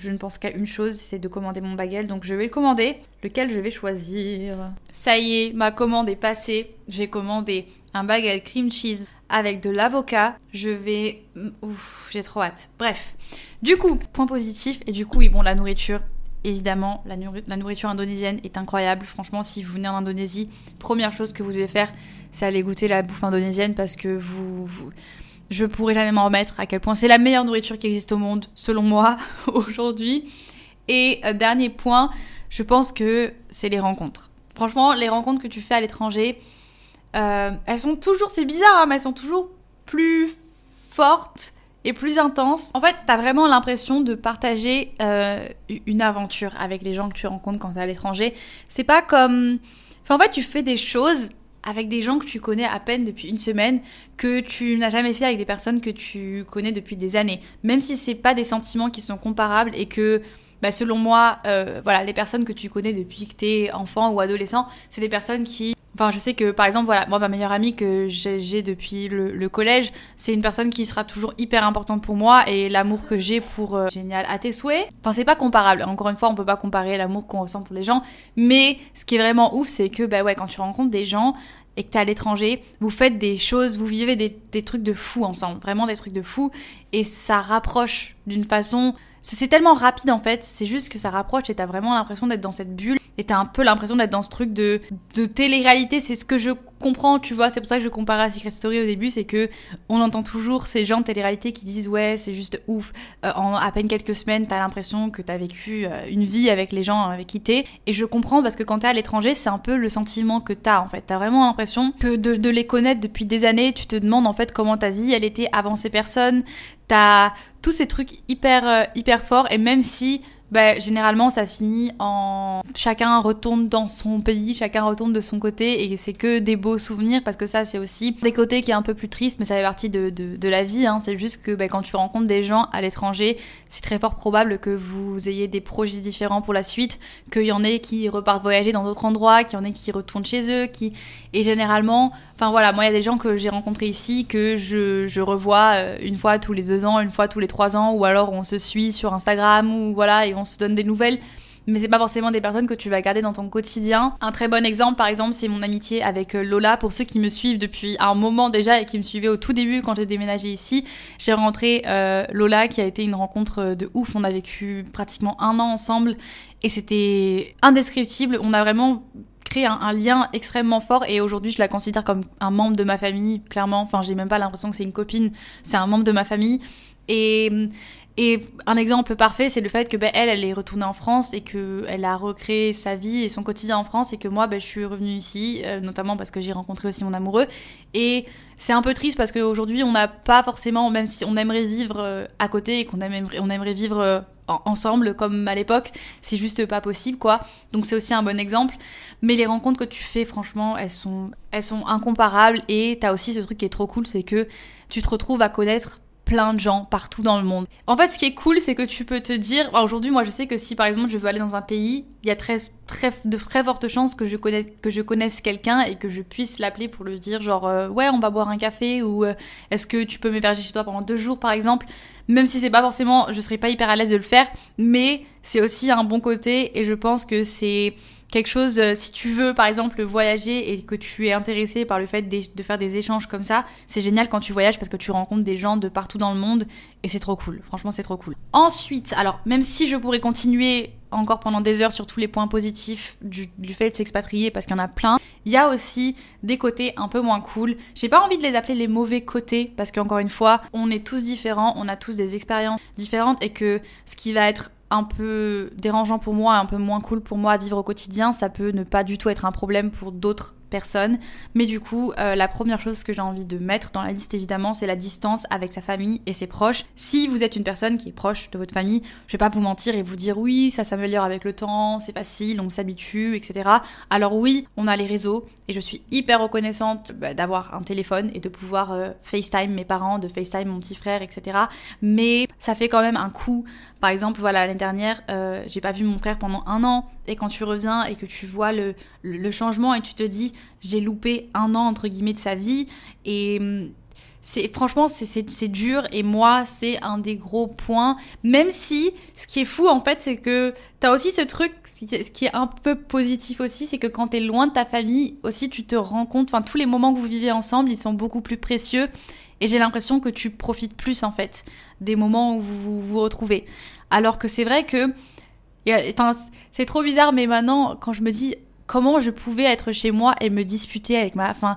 A: ne pense qu'à une chose, c'est de commander mon bagel. Donc je vais le commander. Lequel je vais choisir? Ça y est, ma commande est passée. J'ai commandé un bagel cream cheese avec de l'avocat. Je vais... Ouf, j'ai trop hâte. Bref. Du coup, point positif. Et du coup, oui, bon, la nourriture, Évidemment, la, nourriture indonésienne est incroyable. Franchement, si vous venez en Indonésie, première chose que vous devez faire, c'est aller goûter la bouffe indonésienne parce que vous, vous je pourrais jamais m'en remettre à quel point c'est la meilleure nourriture qui existe au monde, selon moi, [LAUGHS] aujourd'hui. Et euh, dernier point, je pense que c'est les rencontres. Franchement, les rencontres que tu fais à l'étranger, euh, elles sont toujours, c'est bizarre, hein, mais elles sont toujours plus fortes plus intense. En fait, t'as vraiment l'impression de partager euh, une aventure avec les gens que tu rencontres quand t'es à l'étranger. C'est pas comme... En fait, tu fais des choses avec des gens que tu connais à peine depuis une semaine, que tu n'as jamais fait avec des personnes que tu connais depuis des années. Même si c'est pas des sentiments qui sont comparables et que, bah, selon moi, euh, voilà, les personnes que tu connais depuis que t'es enfant ou adolescent, c'est des personnes qui Enfin, je sais que par exemple, voilà, moi, ma meilleure amie que j'ai depuis le, collège, c'est une personne qui sera toujours hyper importante pour moi et l'amour que j'ai pour euh, génial à tes souhaits. Enfin, c'est pas comparable. Encore une fois, on peut pas comparer l'amour qu'on ressent pour les gens, mais ce qui est vraiment ouf, c'est que bah ouais, quand tu rencontres des gens et que t'es à l'étranger, vous faites des choses, vous vivez des, des trucs de fou ensemble, vraiment des trucs de fou, et ça rapproche d'une façon c'est tellement rapide en fait, c'est juste que ça rapproche et t'as vraiment l'impression d'être dans cette bulle et t'as un peu l'impression d'être dans ce truc de, de télé-réalité. C'est ce que je comprends, tu vois. C'est pour ça que je compare à Secret Story au début, c'est que on entend toujours ces gens de télé-réalité qui disent ouais, c'est juste ouf. Euh, en à peine quelques semaines, t'as l'impression que t'as vécu euh, une vie avec les gens avec qui t'es. Et je comprends parce que quand t'es à l'étranger, c'est un peu le sentiment que t'as en fait. T'as vraiment l'impression que de, de les connaître depuis des années, tu te demandes en fait comment ta vie elle était avant ces personnes. T'as tous ces trucs hyper, euh, hyper forts et même si bah, généralement ça finit en chacun retourne dans son pays, chacun retourne de son côté et c'est que des beaux souvenirs parce que ça c'est aussi des côtés qui est un peu plus triste mais ça fait partie de, de, la vie. Hein. C'est juste que bah, quand tu rencontres des gens à l'étranger, c'est très fort probable que vous ayez des projets différents pour la suite, qu'il y en ait qui repartent voyager dans d'autres endroits, qu'il y en ait qui retournent chez eux, qui et généralement Enfin voilà, moi il y a des gens que j'ai rencontrés ici que je, revois euh, une fois tous les deux ans, une fois tous les trois ans, ou alors on se suit sur Instagram ou voilà et on se donne des nouvelles mais c'est pas forcément des personnes que tu vas garder dans ton quotidien. Un très bon exemple, par exemple, c'est mon amitié avec euh, Lola. Pour ceux qui me suivent depuis un moment déjà et qui me suivaient au tout début quand j'ai déménagé ici, j'ai rencontré euh, Lola qui a été une rencontre de ouf. On a vécu pratiquement un an ensemble et c'était indescriptible. On a vraiment un, un, lien extrêmement fort et aujourd'hui je la considère comme un membre de ma famille clairement. Enfin j'ai même pas l'impression que c'est une copine c'est un membre de ma famille. Et et un exemple parfait, c'est le fait que ben, elle, elle est retournée en France et que elle a recréé sa vie et son quotidien en France et que moi, ben, je suis revenue ici, euh, notamment parce que j'ai rencontré aussi mon amoureux. Et c'est un peu triste parce qu'aujourd'hui, on n'a pas forcément, même si on aimerait vivre euh, à côté et qu'on aimerait, on aimerait vivre euh, ensemble comme à l'époque, c'est juste pas possible, quoi. Donc c'est aussi un bon exemple. Mais les rencontres que tu fais, franchement, elles sont, elles sont incomparables. Et t'as aussi ce truc qui est trop cool, c'est que tu te retrouves à connaître plein de gens partout dans le monde. En fait, ce qui est cool, c'est que tu peux te dire, aujourd'hui, moi, je sais que si par exemple je veux aller dans un pays, il y a très, très, de très fortes chances que je connaisse, que je connaisse quelqu'un et que je puisse l'appeler pour lui dire, genre, euh, ouais, on va boire un café ou euh, est-ce que tu peux m'héberger chez toi pendant deux jours, par exemple. Même si c'est pas forcément, je serais pas hyper à l'aise de le faire, mais c'est aussi un bon côté et je pense que c'est quelque chose, euh, si tu veux par exemple voyager et que tu es intéressé par le fait de, faire des échanges comme ça, c'est génial quand tu voyages parce que tu rencontres des gens de partout dans le monde et c'est trop cool. Franchement, c'est trop cool. Ensuite, alors même si je pourrais continuer encore pendant des heures sur tous les points positifs du, fait de s'expatrier parce qu'il y en a plein, il y a aussi des côtés un peu moins cool. J'ai pas envie de les appeler les mauvais côtés parce qu'encore une fois, on est tous différents, on a tous des expériences différentes et que ce qui va être un peu dérangeant pour moi, un peu moins cool pour moi à vivre au quotidien, ça peut ne pas du tout être un problème pour d'autres personne. Mais du coup, euh, la première chose que j'ai envie de mettre dans la liste, évidemment, c'est la distance avec sa famille et ses proches. Si vous êtes une personne qui est proche de votre famille, je vais pas vous mentir et vous dire oui, ça s'améliore avec le temps, c'est facile, on s'habitue, etc. Alors oui, on a les réseaux et je suis hyper reconnaissante bah, d'avoir un téléphone et de pouvoir euh, FaceTime mes parents, de FaceTime mon petit frère, etc. Mais ça fait quand même un coup. Par exemple, voilà, l'année dernière, euh, j'ai pas vu mon frère pendant un an et quand tu reviens et que tu vois le, le, changement et tu te dis j'ai loupé un an entre guillemets de sa vie et hum, c'est franchement c'est dur. Et moi c'est un des gros points. Même si ce qui est fou en fait c'est que t'as aussi ce truc ce qui est un peu positif aussi c'est que quand t'es loin de ta famille aussi tu te rends compte enfin tous les moments que vous vivez ensemble ils sont beaucoup plus précieux. Et j'ai l'impression que tu profites plus en fait des moments où vous vous retrouvez. Alors que c'est vrai que c'est trop bizarre, mais maintenant, quand je me dis comment je pouvais être chez moi et me disputer avec ma. Enfin,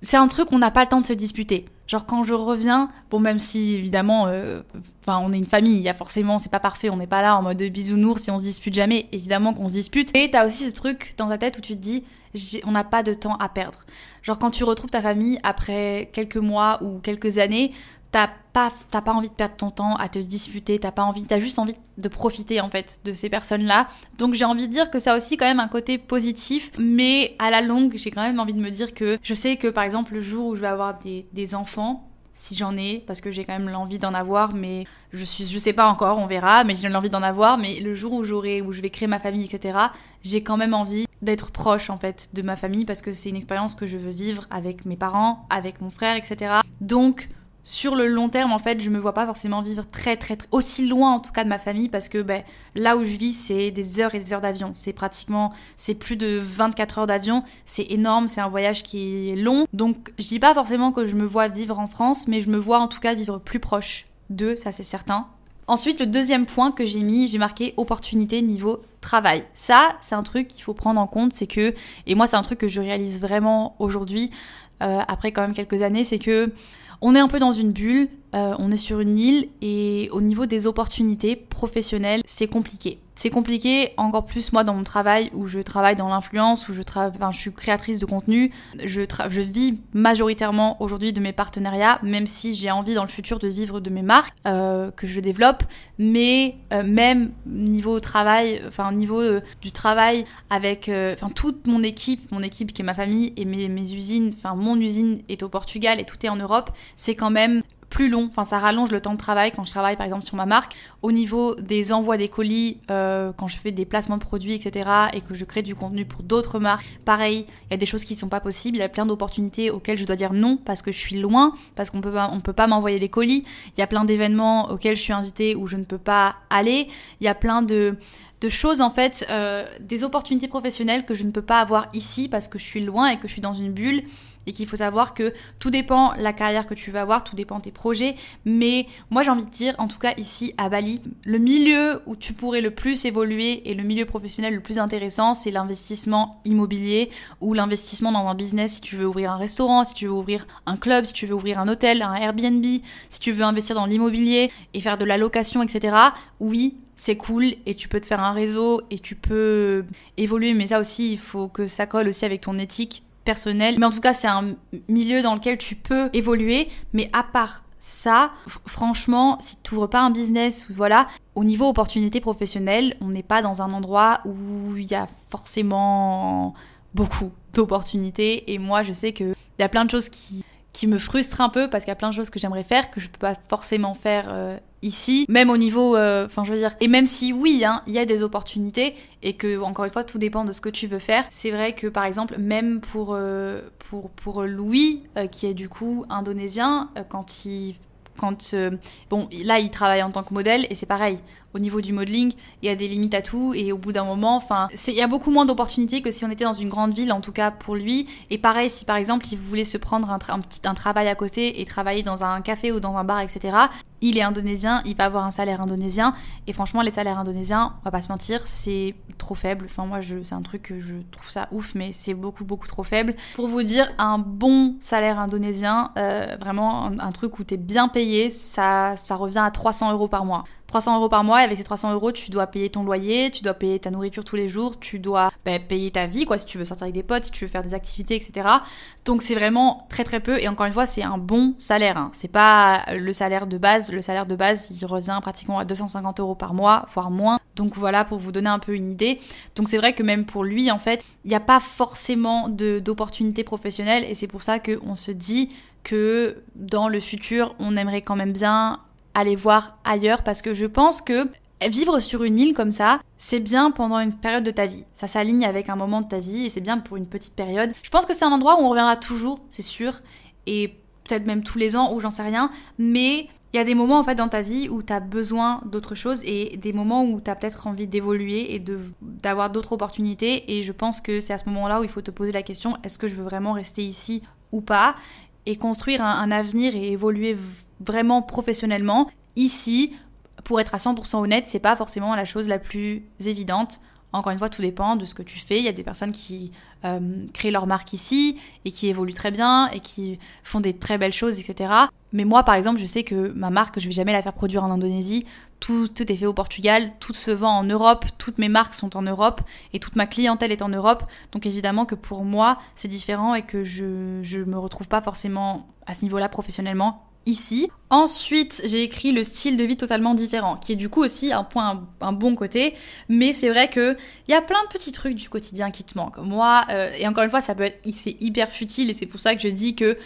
A: c'est un truc, on n'a pas le temps de se disputer. Genre, quand je reviens, bon, même si évidemment, euh, on est une famille, il y a forcément, c'est pas parfait, on n'est pas là en mode bisounours si on se dispute jamais, évidemment qu'on se dispute. Et t'as aussi ce truc dans ta tête où tu te dis, on n'a pas de temps à perdre. Genre, quand tu retrouves ta famille après quelques mois ou quelques années, t'as pas, pas envie de perdre ton temps à te disputer, t'as pas envie, t'as juste envie de profiter en fait de ces personnes-là. Donc j'ai envie de dire que ça a aussi quand même un côté positif, mais à la longue, j'ai quand même envie de me dire que je sais que par exemple le jour où je vais avoir des, des enfants, si j'en ai, parce que j'ai quand même l'envie d'en avoir, mais je suis, je sais pas encore, on verra, mais j'ai l'envie d'en avoir, mais le jour où j'aurai, où je vais créer ma famille, etc., j'ai quand même envie d'être proche en fait de ma famille parce que c'est une expérience que je veux vivre avec mes parents, avec mon frère, etc. Donc sur le long terme, en fait, je me vois pas forcément vivre très, très, très aussi loin en tout cas de ma famille parce que ben, là où je vis, c'est des heures et des heures d'avion. C'est pratiquement, c'est plus de 24 heures d'avion. C'est énorme, c'est un voyage qui est long. Donc, je dis pas forcément que je me vois vivre en France, mais je me vois en tout cas vivre plus proche d'eux, ça c'est certain. Ensuite, le deuxième point que j'ai mis, j'ai marqué opportunité niveau travail. Ça, c'est un truc qu'il faut prendre en compte, c'est que, et moi c'est un truc que je réalise vraiment aujourd'hui, euh, après quand même quelques années, c'est que on est un peu dans une bulle, euh, on est sur une île et au niveau des opportunités professionnelles, c'est compliqué. C'est compliqué encore plus moi dans mon travail où je travaille dans l'influence, où je, enfin, je suis créatrice de contenu. Je, je vis majoritairement aujourd'hui de mes partenariats, même si j'ai envie dans le futur de vivre de mes marques euh, que je développe. Mais euh, même niveau travail, enfin niveau euh, du travail avec enfin toute mon équipe, mon équipe qui est ma famille et mes, mes usines, enfin mon usine est au Portugal et tout est en Europe, c'est quand même plus long, enfin ça rallonge le temps de travail quand je travaille par exemple sur ma marque. Au niveau des envois des colis, euh, quand je fais des placements de produits, etc. et que je crée du contenu pour d'autres marques, pareil, il y a des choses qui ne sont pas possibles, il y a plein d'opportunités auxquelles je dois dire non parce que je suis loin, parce qu'on peut on peut pas m'envoyer les colis, il y a plein d'événements auxquels je suis invitée où je ne peux pas aller, il y a plein de de choses en fait, euh, des opportunités professionnelles que je ne peux pas avoir ici parce que je suis loin et que je suis dans une bulle et qu'il faut savoir que tout dépend la carrière que tu vas avoir, tout dépend tes projets, mais moi j'ai envie de dire, en tout cas ici à Bali, le milieu où tu pourrais le plus évoluer et le milieu professionnel le plus intéressant, c'est l'investissement immobilier ou l'investissement dans un business si tu veux ouvrir un restaurant, si tu veux ouvrir un club, si tu veux ouvrir un hôtel, un Airbnb, si tu veux investir dans l'immobilier et faire de la location, etc. Oui, c'est cool et tu peux te faire un réseau et tu peux évoluer, mais ça aussi, il faut que ça colle aussi avec ton éthique personnel. Mais en tout cas, c'est un milieu dans lequel tu peux évoluer. Mais à part ça, franchement, si tu n'ouvres pas un business, voilà, au niveau opportunité professionnelle, on n'est pas dans un endroit où il y a forcément beaucoup d'opportunités. Et moi, je sais qu'il y a plein de choses qui, qui me frustrent un peu parce qu'il y a plein de choses que j'aimerais faire que je peux pas forcément faire euh, ici, même au niveau, euh, enfin je veux dire, et même si oui, hein, il y a des opportunités et que encore une fois tout dépend de ce que tu veux faire. C'est vrai que par exemple même pour euh, pour pour Louis euh, qui est du coup indonésien, quand il quand bon là il travaille en tant que modèle et c'est pareil au niveau du modeling il y a des limites à tout et au bout d'un moment enfin il y a beaucoup moins d'opportunités que si on était dans une grande ville en tout cas pour lui et pareil si par exemple il voulait se prendre un, travail à côté et travailler dans un café ou dans un bar etc il est indonésien, il va avoir un salaire indonésien. Et franchement, les salaires indonésiens, on va pas se mentir, c'est trop faible. Enfin, moi, c'est un truc que je trouve ça ouf, mais c'est beaucoup, beaucoup trop faible. Pour vous dire, un bon salaire indonésien, euh, vraiment un, truc où tu es bien payé, ça revient à 300 euros par mois. 300 euros par mois et avec ces 300 euros, tu dois payer ton loyer, tu dois payer ta nourriture tous les jours, tu dois bah, payer ta vie, quoi, si tu veux sortir avec des potes, si tu veux faire des activités, etc. Donc c'est vraiment très très peu et encore une fois, c'est un bon salaire. Hein. C'est pas le salaire de base. Le salaire de base, il revient pratiquement à 250 euros par mois, voire moins. Donc voilà pour vous donner un peu une idée. Donc c'est vrai que même pour lui, en fait, il n'y a pas forcément d'opportunités professionnelles et c'est pour ça qu'on se dit que dans le futur, on aimerait quand même bien aller voir ailleurs parce que je pense que vivre sur une île comme ça, c'est bien pendant une période de ta vie. Ça s'aligne avec un moment de ta vie et c'est bien pour une petite période. Je pense que c'est un endroit où on reviendra toujours, c'est sûr, et peut-être même tous les ans ou j'en sais rien, mais il y a des moments en fait dans ta vie où tu as besoin d'autre chose et des moments où tu as peut-être envie d'évoluer et d'avoir d'autres opportunités et je pense que c'est à ce moment-là où il faut te poser la question est-ce que je veux vraiment rester ici ou pas et construire un, un avenir et évoluer vraiment professionnellement. Ici, pour être à 100% honnête, c'est pas forcément la chose la plus évidente. Encore une fois, tout dépend de ce que tu fais. Il y a des personnes qui euh, créent leur marque ici et qui évoluent très bien et qui font des très belles choses, etc. Mais moi, par exemple, je sais que ma marque, je vais jamais la faire produire en Indonésie. Tout, tout est fait au Portugal, tout se vend en Europe, toutes mes marques sont en Europe et toute ma clientèle est en Europe. Donc évidemment que pour moi, c'est différent et que je ne me retrouve pas forcément à ce niveau-là professionnellement ici. Ensuite, j'ai écrit le style de vie totalement différent, qui est du coup aussi un point, un, bon côté. Mais c'est vrai que il y a plein de petits trucs du quotidien qui te manquent. Moi, euh, et encore une fois, ça peut être, c'est hyper futile et c'est pour ça que je dis que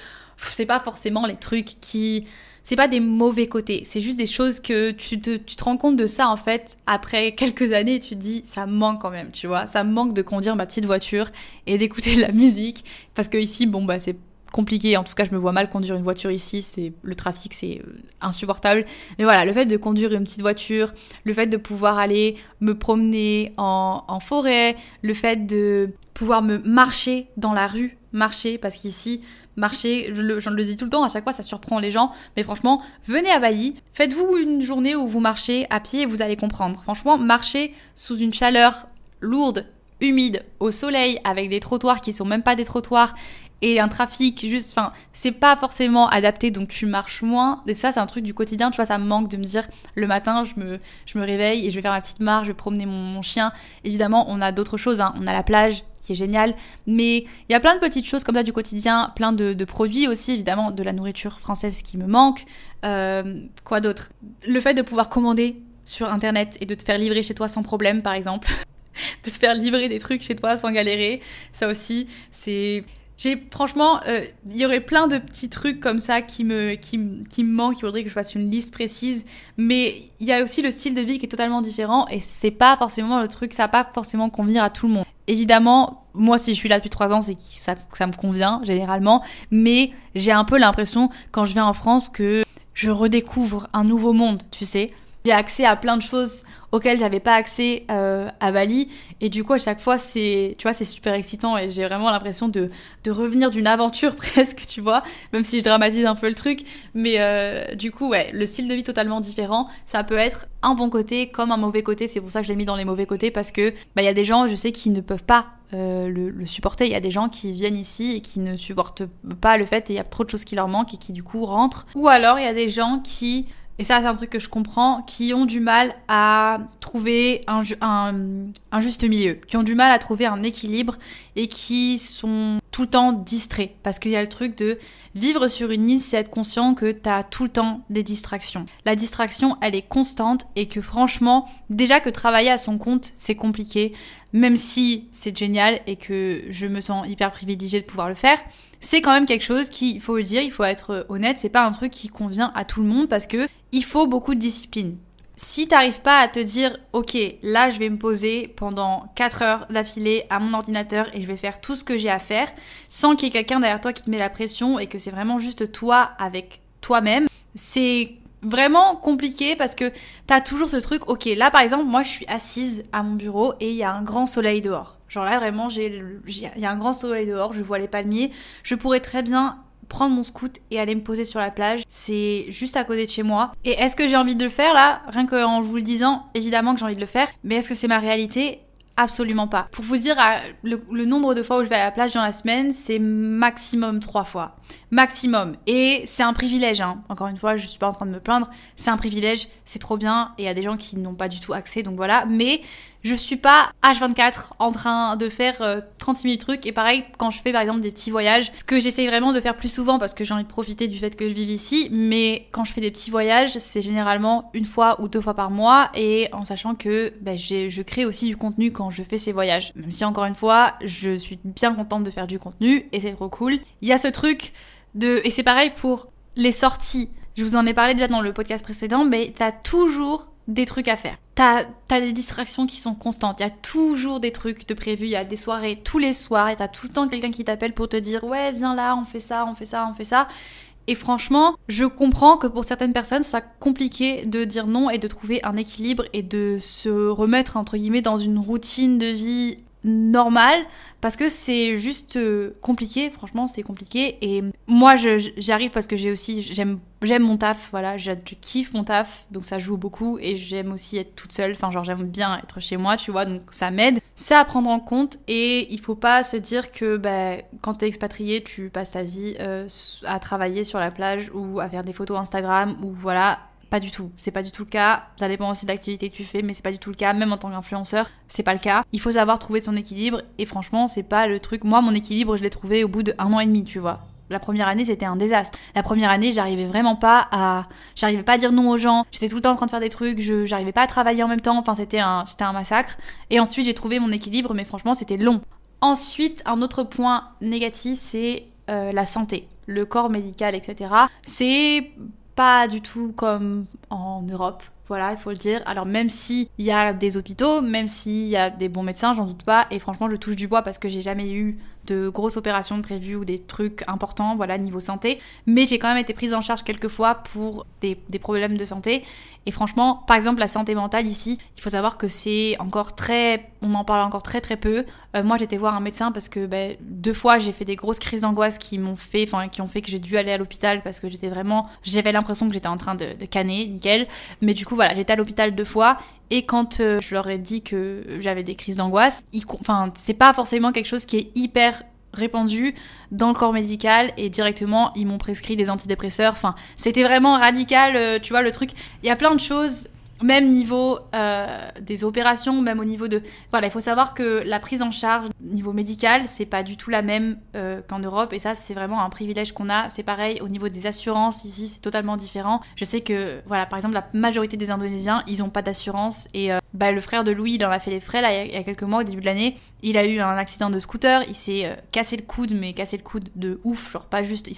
A: c'est pas forcément les trucs qui, c'est pas des mauvais côtés, c'est juste des choses que tu te, tu te rends compte de ça en fait après quelques années tu te dis ça me manque quand même, tu vois, ça me manque de conduire ma petite voiture et d'écouter de la musique parce que ici bon bah c'est compliqué. En tout cas, je me vois mal conduire une voiture ici. C'est le trafic, c'est euh, insupportable. Mais voilà, le fait de conduire une petite voiture, le fait de pouvoir aller me promener en, forêt, le fait de pouvoir me marcher dans la rue, marcher parce qu'ici, marcher, je le, je le, dis tout le temps, à chaque fois ça surprend les gens, mais franchement, venez à Bali, faites-vous une journée où vous marchez à pied et vous allez comprendre. Franchement, marcher sous une chaleur lourde, humide, au soleil, avec des trottoirs qui sont même pas des trottoirs, et un trafic juste enfin c'est pas forcément adapté donc tu marches moins. Et ça c'est un truc du quotidien tu vois ça me manque de me dire le matin je me je me réveille et je vais faire ma petite marche je vais promener mon, chien. Évidemment on a d'autres choses hein. on a la plage qui est géniale. Mais il y a plein de petites choses comme ça du quotidien plein de, produits aussi évidemment de la nourriture française qui me manque. Euh, quoi d'autre? Le fait de pouvoir commander sur internet et de te faire livrer chez toi sans problème par exemple. [LAUGHS] De te faire livrer des trucs chez toi sans galérer. Ça aussi c'est J'ai franchement, euh, il y aurait plein de petits trucs comme ça qui me, qui, qui me manquent. Il faudrait que je fasse une liste précise. Mais il y a aussi le style de vie qui est totalement différent et c'est pas forcément le truc, ça va pas forcément convenir à tout le monde. Évidemment, moi si je suis là depuis trois ans, c'est que ça, ça me convient généralement. Mais j'ai un peu l'impression quand je viens en France que je redécouvre un nouveau monde, tu sais. J'ai accès à plein de choses auxquelles j'avais pas accès euh, à Bali. Et du coup à chaque fois c'est tu vois c'est super excitant et j'ai vraiment l'impression de, de revenir d'une aventure [LAUGHS] presque tu vois même si je dramatise un peu le truc. Mais euh, du coup ouais le style de vie totalement différent. Ça peut être un bon côté comme un mauvais côté. C'est pour ça que je l'ai mis dans les mauvais côtés parce que bah il y a des gens je sais qui ne peuvent pas euh, le, le, supporter. Il y a des gens qui viennent ici et qui ne supportent pas le fait et il y a trop de choses qui leur manquent et qui du coup rentrent. Ou alors il y a des gens qui et ça c'est un truc que je comprends, qui ont du mal à trouver un, juste milieu, qui ont du mal à trouver un équilibre et qui sont tout le temps distraits. Parce qu'il y a le truc de vivre sur une île, c'est être conscient que tu as tout le temps des distractions. La distraction, elle est constante et que franchement, déjà que travailler à son compte, c'est compliqué, même si c'est génial et que je me sens hyper privilégiée de pouvoir le faire c'est quand même quelque chose qui, il faut le dire, il faut être honnête, c'est pas un truc qui convient à tout le monde parce que il faut beaucoup de discipline. Si t'arrives pas à te dire, ok, là je vais me poser pendant 4 heures d'affilée à mon ordinateur et je vais faire tout ce que j'ai à faire, sans qu'il y ait quelqu'un derrière toi qui te met la pression et que c'est vraiment juste toi avec toi-même, c'est vraiment compliqué parce que t'as toujours ce truc, ok, là par exemple, moi je suis assise à mon bureau et il y a un grand soleil dehors. Genre là vraiment, il y a un grand soleil dehors, je vois les palmiers, je pourrais très bien prendre mon scout et aller me poser sur la plage. C'est juste à côté de chez moi. Et est-ce que j'ai envie de le faire là? Rien qu'en vous le disant, évidemment que j'ai envie de le faire. Mais est-ce que c'est ma réalité? Absolument pas. Pour vous dire, le, nombre de fois où je vais à la plage dans la semaine, c'est maximum trois fois. Maximum. Et c'est un privilège, hein. Encore une fois, je suis pas en train de me plaindre. C'est un privilège, c'est trop bien. Et il y a des gens qui n'ont pas du tout accès, donc voilà. Mais je suis pas H24 en train de faire 36 euh, 000 trucs. Et pareil, quand je fais par exemple des petits voyages, ce que j'essaye vraiment de faire plus souvent parce que j'ai envie de profiter du fait que je vive ici. Mais quand je fais des petits voyages, c'est généralement une fois ou deux fois par mois. Et en sachant que ben, je crée aussi du contenu quand je fais ces voyages. Même si encore une fois, je suis bien contente de faire du contenu et c'est trop cool. Il y a ce truc de... Et c'est pareil pour les sorties. Je vous en ai parlé déjà dans le podcast précédent, mais t'as toujours des trucs à faire. T'as as des distractions qui sont constantes. Il y a toujours des trucs de prévus. Il y a des soirées tous les soirs et t'as tout le temps quelqu'un qui t'appelle pour te dire ouais viens là, on fait ça, on fait ça, on fait ça. Et franchement, je comprends que pour certaines personnes, ce soit compliqué de dire non et de trouver un équilibre et de se remettre entre guillemets dans une routine de vie normale parce que c'est juste euh, compliqué, franchement, c'est compliqué. Et moi, j'y arrive parce que j'ai aussi, j'aime, j'aime mon taf, voilà, je, kiffe mon taf, donc ça joue beaucoup. Et j'aime aussi être toute seule, enfin, genre, j'aime bien être chez moi, tu vois, donc ça m'aide. C'est à prendre en compte et il faut pas se dire que bah, quand t'es expatrié, tu passes ta vie euh, à travailler sur la plage ou à faire des photos Instagram ou voilà pas du tout, c'est pas du tout le cas. Ça dépend aussi de l'activité que tu fais, mais c'est pas du tout le cas. Même en tant qu'influenceur, c'est pas le cas. Il faut savoir trouver son équilibre et franchement, c'est pas le truc. Moi, mon équilibre, je l'ai trouvé au bout d'un an et demi, tu vois. La première année, c'était un désastre. La première année, j'arrivais vraiment pas à, j'arrivais pas à dire non aux gens. J'étais tout le temps en train de faire des trucs. Je, j'arrivais pas à travailler en même temps. Enfin, c'était un, massacre. Et ensuite, j'ai trouvé mon équilibre, mais franchement, c'était long. Ensuite, un autre point négatif, c'est euh, la santé, le corps médical, etc. C'est pas du tout comme en Europe. Voilà, il faut le dire. Alors même s'il y a des hôpitaux, même s'il y a des bons médecins, j'en doute pas. Et franchement, je touche du bois parce que j'ai jamais eu de grosses opérations prévues ou des trucs importants, voilà, niveau santé. Mais j'ai quand même été prise en charge quelques fois pour des, des, problèmes de santé. Et franchement, par exemple, la santé mentale ici, il faut savoir que c'est encore très, on en parle encore très très peu. Euh, moi, j'étais voir un médecin parce que ben, deux fois, j'ai fait des grosses crises d'angoisse qui m'ont fait, enfin, qui ont fait que j'ai dû aller à l'hôpital parce que j'étais vraiment, j'avais l'impression que j'étais en train de, de canner, nickel. Mais du coup, voilà, j'étais à l'hôpital deux fois et quand euh, je leur ai dit que j'avais des crises d'angoisse, enfin, c'est pas forcément quelque chose qui est hyper répandu dans le corps médical et directement ils m'ont prescrit des antidépresseurs. Enfin, c'était vraiment radical, euh, tu vois le truc. Il y a plein de choses même niveau euh, des opérations, même au niveau de... Voilà, il faut savoir que la prise en charge niveau médical, c'est pas du tout la même euh, qu'en Europe, et ça, c'est vraiment un privilège qu'on a. C'est pareil au niveau des assurances, ici, c'est totalement différent. Je sais que, voilà, par exemple, la majorité des Indonésiens, ils ont pas d'assurance, et euh, bah, le frère de Louis, il en a fait les frais, là, il y a quelques mois, au début de l'année. Il a eu un accident de scooter, il s'est cassé le coude, mais cassé le coude de ouf, genre pas juste...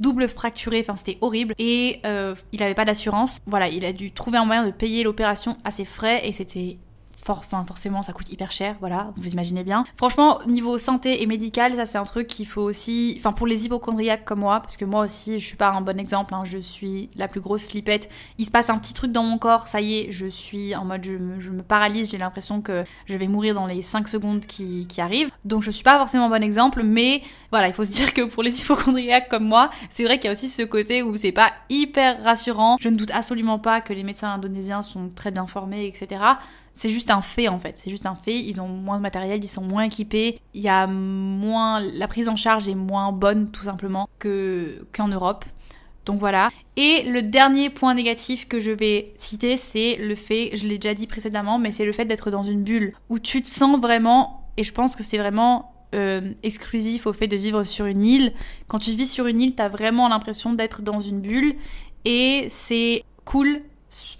A: double fracturé, enfin c'était horrible. Et euh, il avait pas d'assurance. Voilà, il a dû trouver un moyen de payer l'opération à ses frais et c'était enfin, forcément, ça coûte hyper cher, voilà, vous imaginez bien. Franchement, niveau santé et médical, ça c'est un truc qu'il faut aussi, enfin pour les hypochondriaques comme moi, parce que moi aussi, je suis pas un bon exemple, hein, je suis la plus grosse flippette. Il se passe un petit truc dans mon corps, ça y est, je suis en mode, je me, paralyse, j'ai l'impression que je vais mourir dans les 5 secondes qui, qui arrivent. Donc je suis pas forcément bon exemple, mais voilà, il faut se [LAUGHS] dire que pour les hypochondriaques comme moi, c'est vrai qu'il y a aussi ce côté où c'est pas hyper rassurant. Je ne doute absolument pas que les médecins indonésiens sont très bien formés, etc. C'est juste un fait en fait, c'est juste un fait. Ils ont moins de matériel, ils sont moins équipés, il y a moins. La prise en charge est moins bonne tout simplement que qu'en Europe. Donc voilà. Et le dernier point négatif que je vais citer, c'est le fait, je l'ai déjà dit précédemment, mais c'est le fait d'être dans une bulle où tu te sens vraiment, et je pense que c'est vraiment euh, exclusif au fait de vivre sur une île. Quand tu vis sur une île, t'as vraiment l'impression d'être dans une bulle, et c'est cool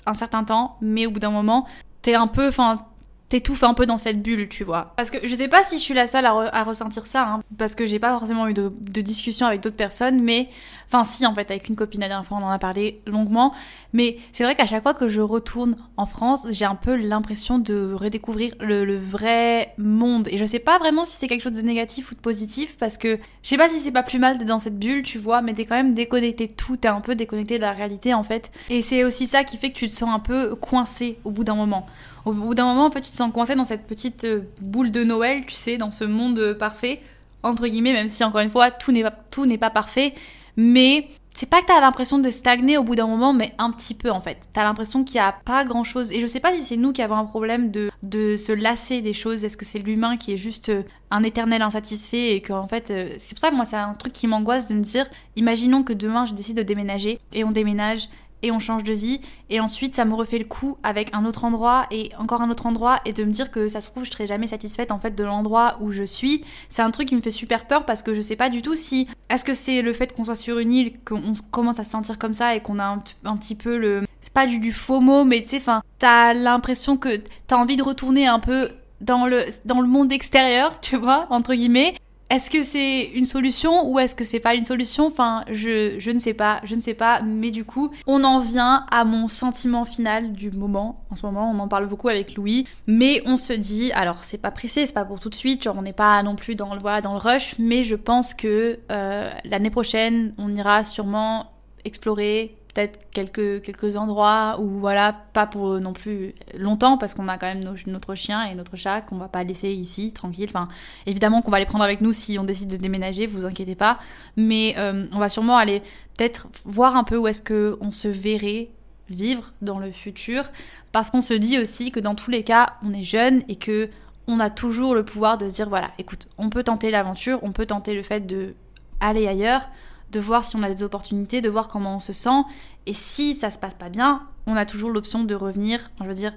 A: un certain temps, mais au bout d'un moment, t'es un peu, enfin, t'étouffes un peu dans cette bulle, tu vois. Parce que je sais pas si je suis la seule à, ressentir ça, hein, parce que j'ai pas forcément eu de, de discussion avec d'autres personnes, mais enfin si en fait avec une copine la dernière fois on en a parlé longuement, mais c'est vrai qu'à chaque fois que je retourne en France, j'ai un peu l'impression de redécouvrir le, vrai monde, et je sais pas vraiment si c'est quelque chose de négatif ou de positif, parce que je sais pas si c'est pas plus mal d'être dans cette bulle, tu vois, mais t'es quand même déconnecté de tout, t'es un peu déconnecté de la réalité en fait, et c'est aussi ça qui fait que tu te sens un peu coincé au bout d'un moment. Au bout d'un moment, en fait, tu te sens coincé dans cette petite euh, boule de Noël, tu sais, dans ce monde euh, parfait, entre guillemets, même si encore une fois, tout n'est pas, tout n'est pas parfait. Mais c'est pas que t'as l'impression de stagner au bout d'un moment, mais un petit peu en fait. T'as l'impression qu'il y a pas grand chose. Et je sais pas si c'est nous qui avons un problème de, de se lasser des choses. Est-ce que c'est l'humain qui est juste euh, un éternel insatisfait et qu'en fait, c'est pour ça que moi, c'est un truc qui m'angoisse de me dire, imaginons que demain je décide de déménager et on déménage et on change de vie. Et ensuite ça me refait le coup avec un autre endroit et encore un autre endroit et de me dire que ça se trouve je serai jamais satisfaite en fait de l'endroit où je suis. C'est un truc qui me fait super peur parce que je sais pas du tout si est-ce que c'est le fait qu'on soit sur une île qu'on commence à se sentir comme ça et qu'on a un, petit peu le c'est pas du, du faux mot mais tu sais enfin t'as l'impression que t'as envie de retourner un peu dans le, dans le monde extérieur, [LAUGHS] tu vois, entre guillemets, est-ce que c'est une solution ou est-ce que c'est pas une solution? Enfin, je, ne sais pas, je ne sais pas. Mais du coup, on en vient à mon sentiment final du moment. En ce moment, on en parle beaucoup avec Louis. Mais on se dit, alors c'est pas pressé, c'est pas pour tout de suite, genre on n'est pas non plus dans le, voilà, dans le rush. Mais je pense que euh, l'année prochaine, on ira sûrement explorer peut-être quelques, quelques endroits où voilà, pas pour non plus longtemps parce qu'on a quand même notre chien et notre chat qu'on va pas laisser ici tranquille. Enfin, évidemment qu'on va les prendre avec nous si on décide de déménager, vous inquiétez pas. Mais euh, on va sûrement aller peut-être voir un peu où est-ce que on se verrait vivre dans le futur parce qu'on se dit aussi que dans tous les cas, on est jeune et que on a toujours le pouvoir de se dire voilà, écoute, on peut tenter l'aventure, on peut tenter le fait de aller ailleurs de voir si on a des opportunités, de voir comment on se sent. Et si ça se passe pas bien, on a toujours l'option de revenir. je veux dire,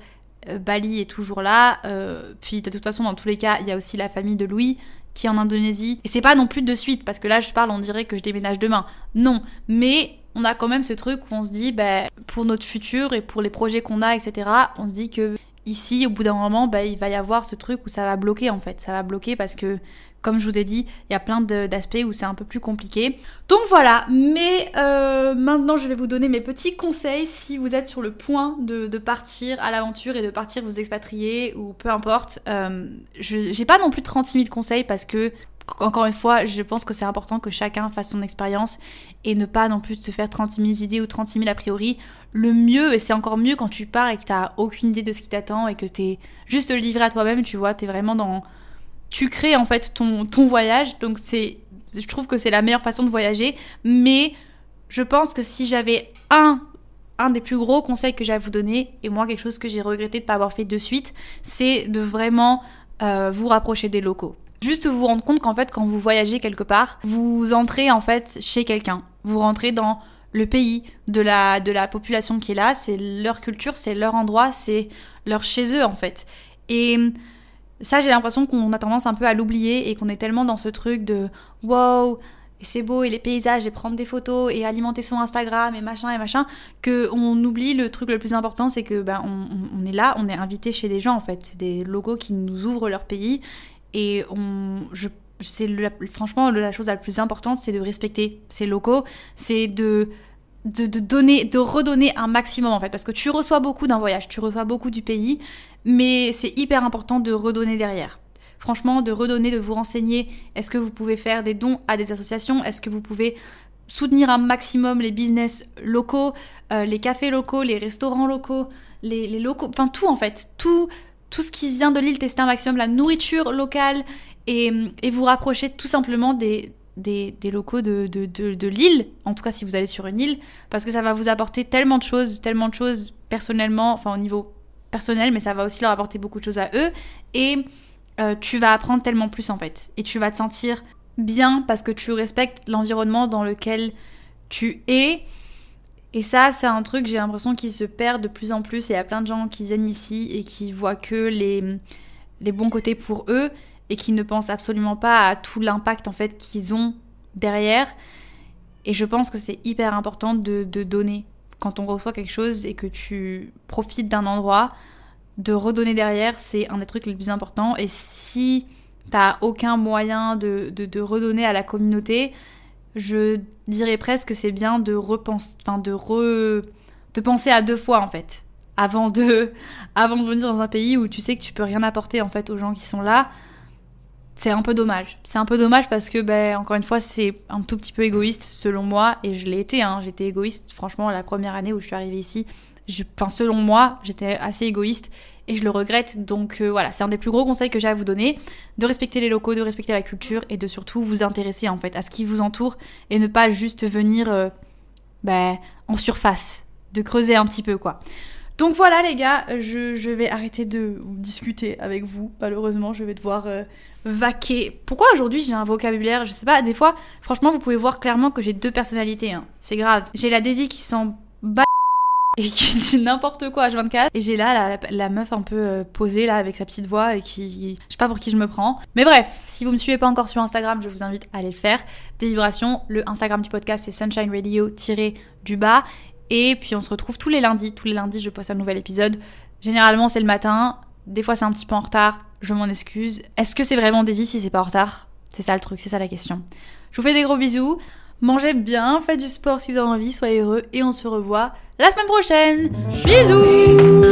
A: euh, Bali est toujours là. Euh, puis de toute façon, dans tous les cas, il y a aussi la famille de Louis qui est en Indonésie. Et c'est pas non plus de suite, parce que là, je parle, on dirait que je déménage demain. Non, mais on a quand même ce truc où on se dit, bah, pour notre futur et pour les projets qu'on a, etc., on se dit que ici, au bout d'un moment, bah, il va y avoir ce truc où ça va bloquer en fait. Ça va bloquer parce que comme je vous ai dit, il y a plein d'aspects où c'est un peu plus compliqué. Donc voilà, mais euh, maintenant je vais vous donner mes petits conseils si vous êtes sur le point de, partir à l'aventure et de partir vous expatrier ou peu importe. Euh, je j'ai pas non plus 36 000 conseils parce que encore une fois, je pense que c'est important que chacun fasse son expérience et ne pas non plus se faire 36 000 idées ou 36 000 a priori. Le mieux, et c'est encore mieux quand tu pars et que t'as aucune idée de ce qui t'attend et que t'es juste livré à toi-même, tu vois, t'es vraiment dans, tu crées en fait ton, ton voyage. Donc c'est, je trouve que c'est la meilleure façon de voyager. Mais je pense que si j'avais un, un des plus gros conseils que j'ai à vous donner, et moi quelque chose que j'ai regretté de ne pas avoir fait de suite, c'est de vraiment euh, vous rapprocher des locaux. Juste vous rendre compte qu'en fait quand vous voyagez quelque part, vous entrez en fait chez quelqu'un. Vous rentrez dans le pays, de la, de la population qui est là, c'est leur culture, c'est leur endroit, c'est leur chez eux en fait. Et ça, j'ai l'impression qu'on a tendance un peu à l'oublier et qu'on est tellement dans ce truc de wow, c'est beau, et les paysages, et prendre des photos, et alimenter son Instagram, et machin, et machin, qu'on oublie le truc le plus important, c'est que ben, on, est là, on est invité chez des gens, en fait, des logos qui nous ouvrent leur pays, et on, je, c'est franchement la chose la plus importante, c'est de respecter ces locaux, c'est de de, donner, de redonner un maximum en fait, parce que tu reçois beaucoup d'un voyage, tu reçois beaucoup du pays, mais c'est hyper important de redonner derrière. Franchement, de redonner, de vous renseigner. Est-ce que vous pouvez faire des dons à des associations? Est-ce que vous pouvez soutenir un maximum les business locaux, euh, les cafés locaux, les restaurants locaux, les, locaux, enfin tout en fait, tout, tout ce qui vient de l'île, tester un maximum la nourriture locale et, et vous rapprocher tout simplement des, des, locaux de, de, l'île, en tout cas si vous allez sur une île, parce que ça va vous apporter tellement de choses, tellement de choses personnellement, enfin au niveau personnel, mais ça va aussi leur apporter beaucoup de choses à eux. Et euh, tu vas apprendre tellement plus en fait. Et tu vas te sentir bien parce que tu respectes l'environnement dans lequel tu es. Et ça, c'est un truc, j'ai l'impression, qui se perd de plus en plus. Et il y a plein de gens qui viennent ici et qui voient que les, les bons côtés pour eux et qui ne pensent absolument pas à tout l'impact en fait qu'ils ont derrière. Et je pense que c'est hyper important de, donner quand on reçoit quelque chose et que tu profites d'un endroit, de redonner derrière, c'est un des trucs les plus importants. Et si t'as aucun moyen de, de, redonner à la communauté, je dirais presque que c'est bien de repenser, enfin de re, de penser à deux fois en fait, avant de, [LAUGHS] avant de venir dans un pays où tu sais que tu peux rien apporter en fait aux gens qui sont là c'est un peu dommage. C'est un peu dommage parce que, ben, encore une fois, c'est un tout petit peu égoïste selon moi, et je l'ai été, hein. j'étais égoïste, franchement, la première année où je suis arrivée ici, enfin, selon moi, j'étais assez égoïste, et je le regrette, donc euh, voilà, c'est un des plus gros conseils que j'ai à vous donner, de respecter les locaux, de respecter la culture, et de surtout vous intéresser, en fait, à ce qui vous entoure, et ne pas juste venir, euh, ben, en surface, de creuser un petit peu, quoi. Donc voilà les gars, je, vais arrêter de discuter avec vous. Malheureusement, je vais devoir euh, vaquer. Pourquoi aujourd'hui j'ai un vocabulaire? Je sais pas, des fois, franchement, vous pouvez voir clairement que j'ai deux personnalités. Hein. C'est grave. J'ai la Devi qui s'en bat [LAUGHS] et qui dit n'importe quoi à 24 et j'ai là la, meuf un peu euh, posée là avec sa petite voix et qui je sais pas pour qui je me prends mais bref si vous me suivez pas encore sur Instagram je vous invite à aller le faire des vibrations le Instagram du podcast c'est sunshine radio du bas et puis on se retrouve tous les lundis. Tous les lundis, je poste un nouvel épisode. Généralement, c'est le matin. Des fois, c'est un petit peu en retard. Je m'en excuse. Est-ce que c'est vraiment Daisy si c'est pas en retard? C'est ça le truc, c'est ça la question. Je vous fais des gros bisous. Mangez bien, faites du sport si vous avez envie, soyez heureux et on se revoit la semaine prochaine. Bisous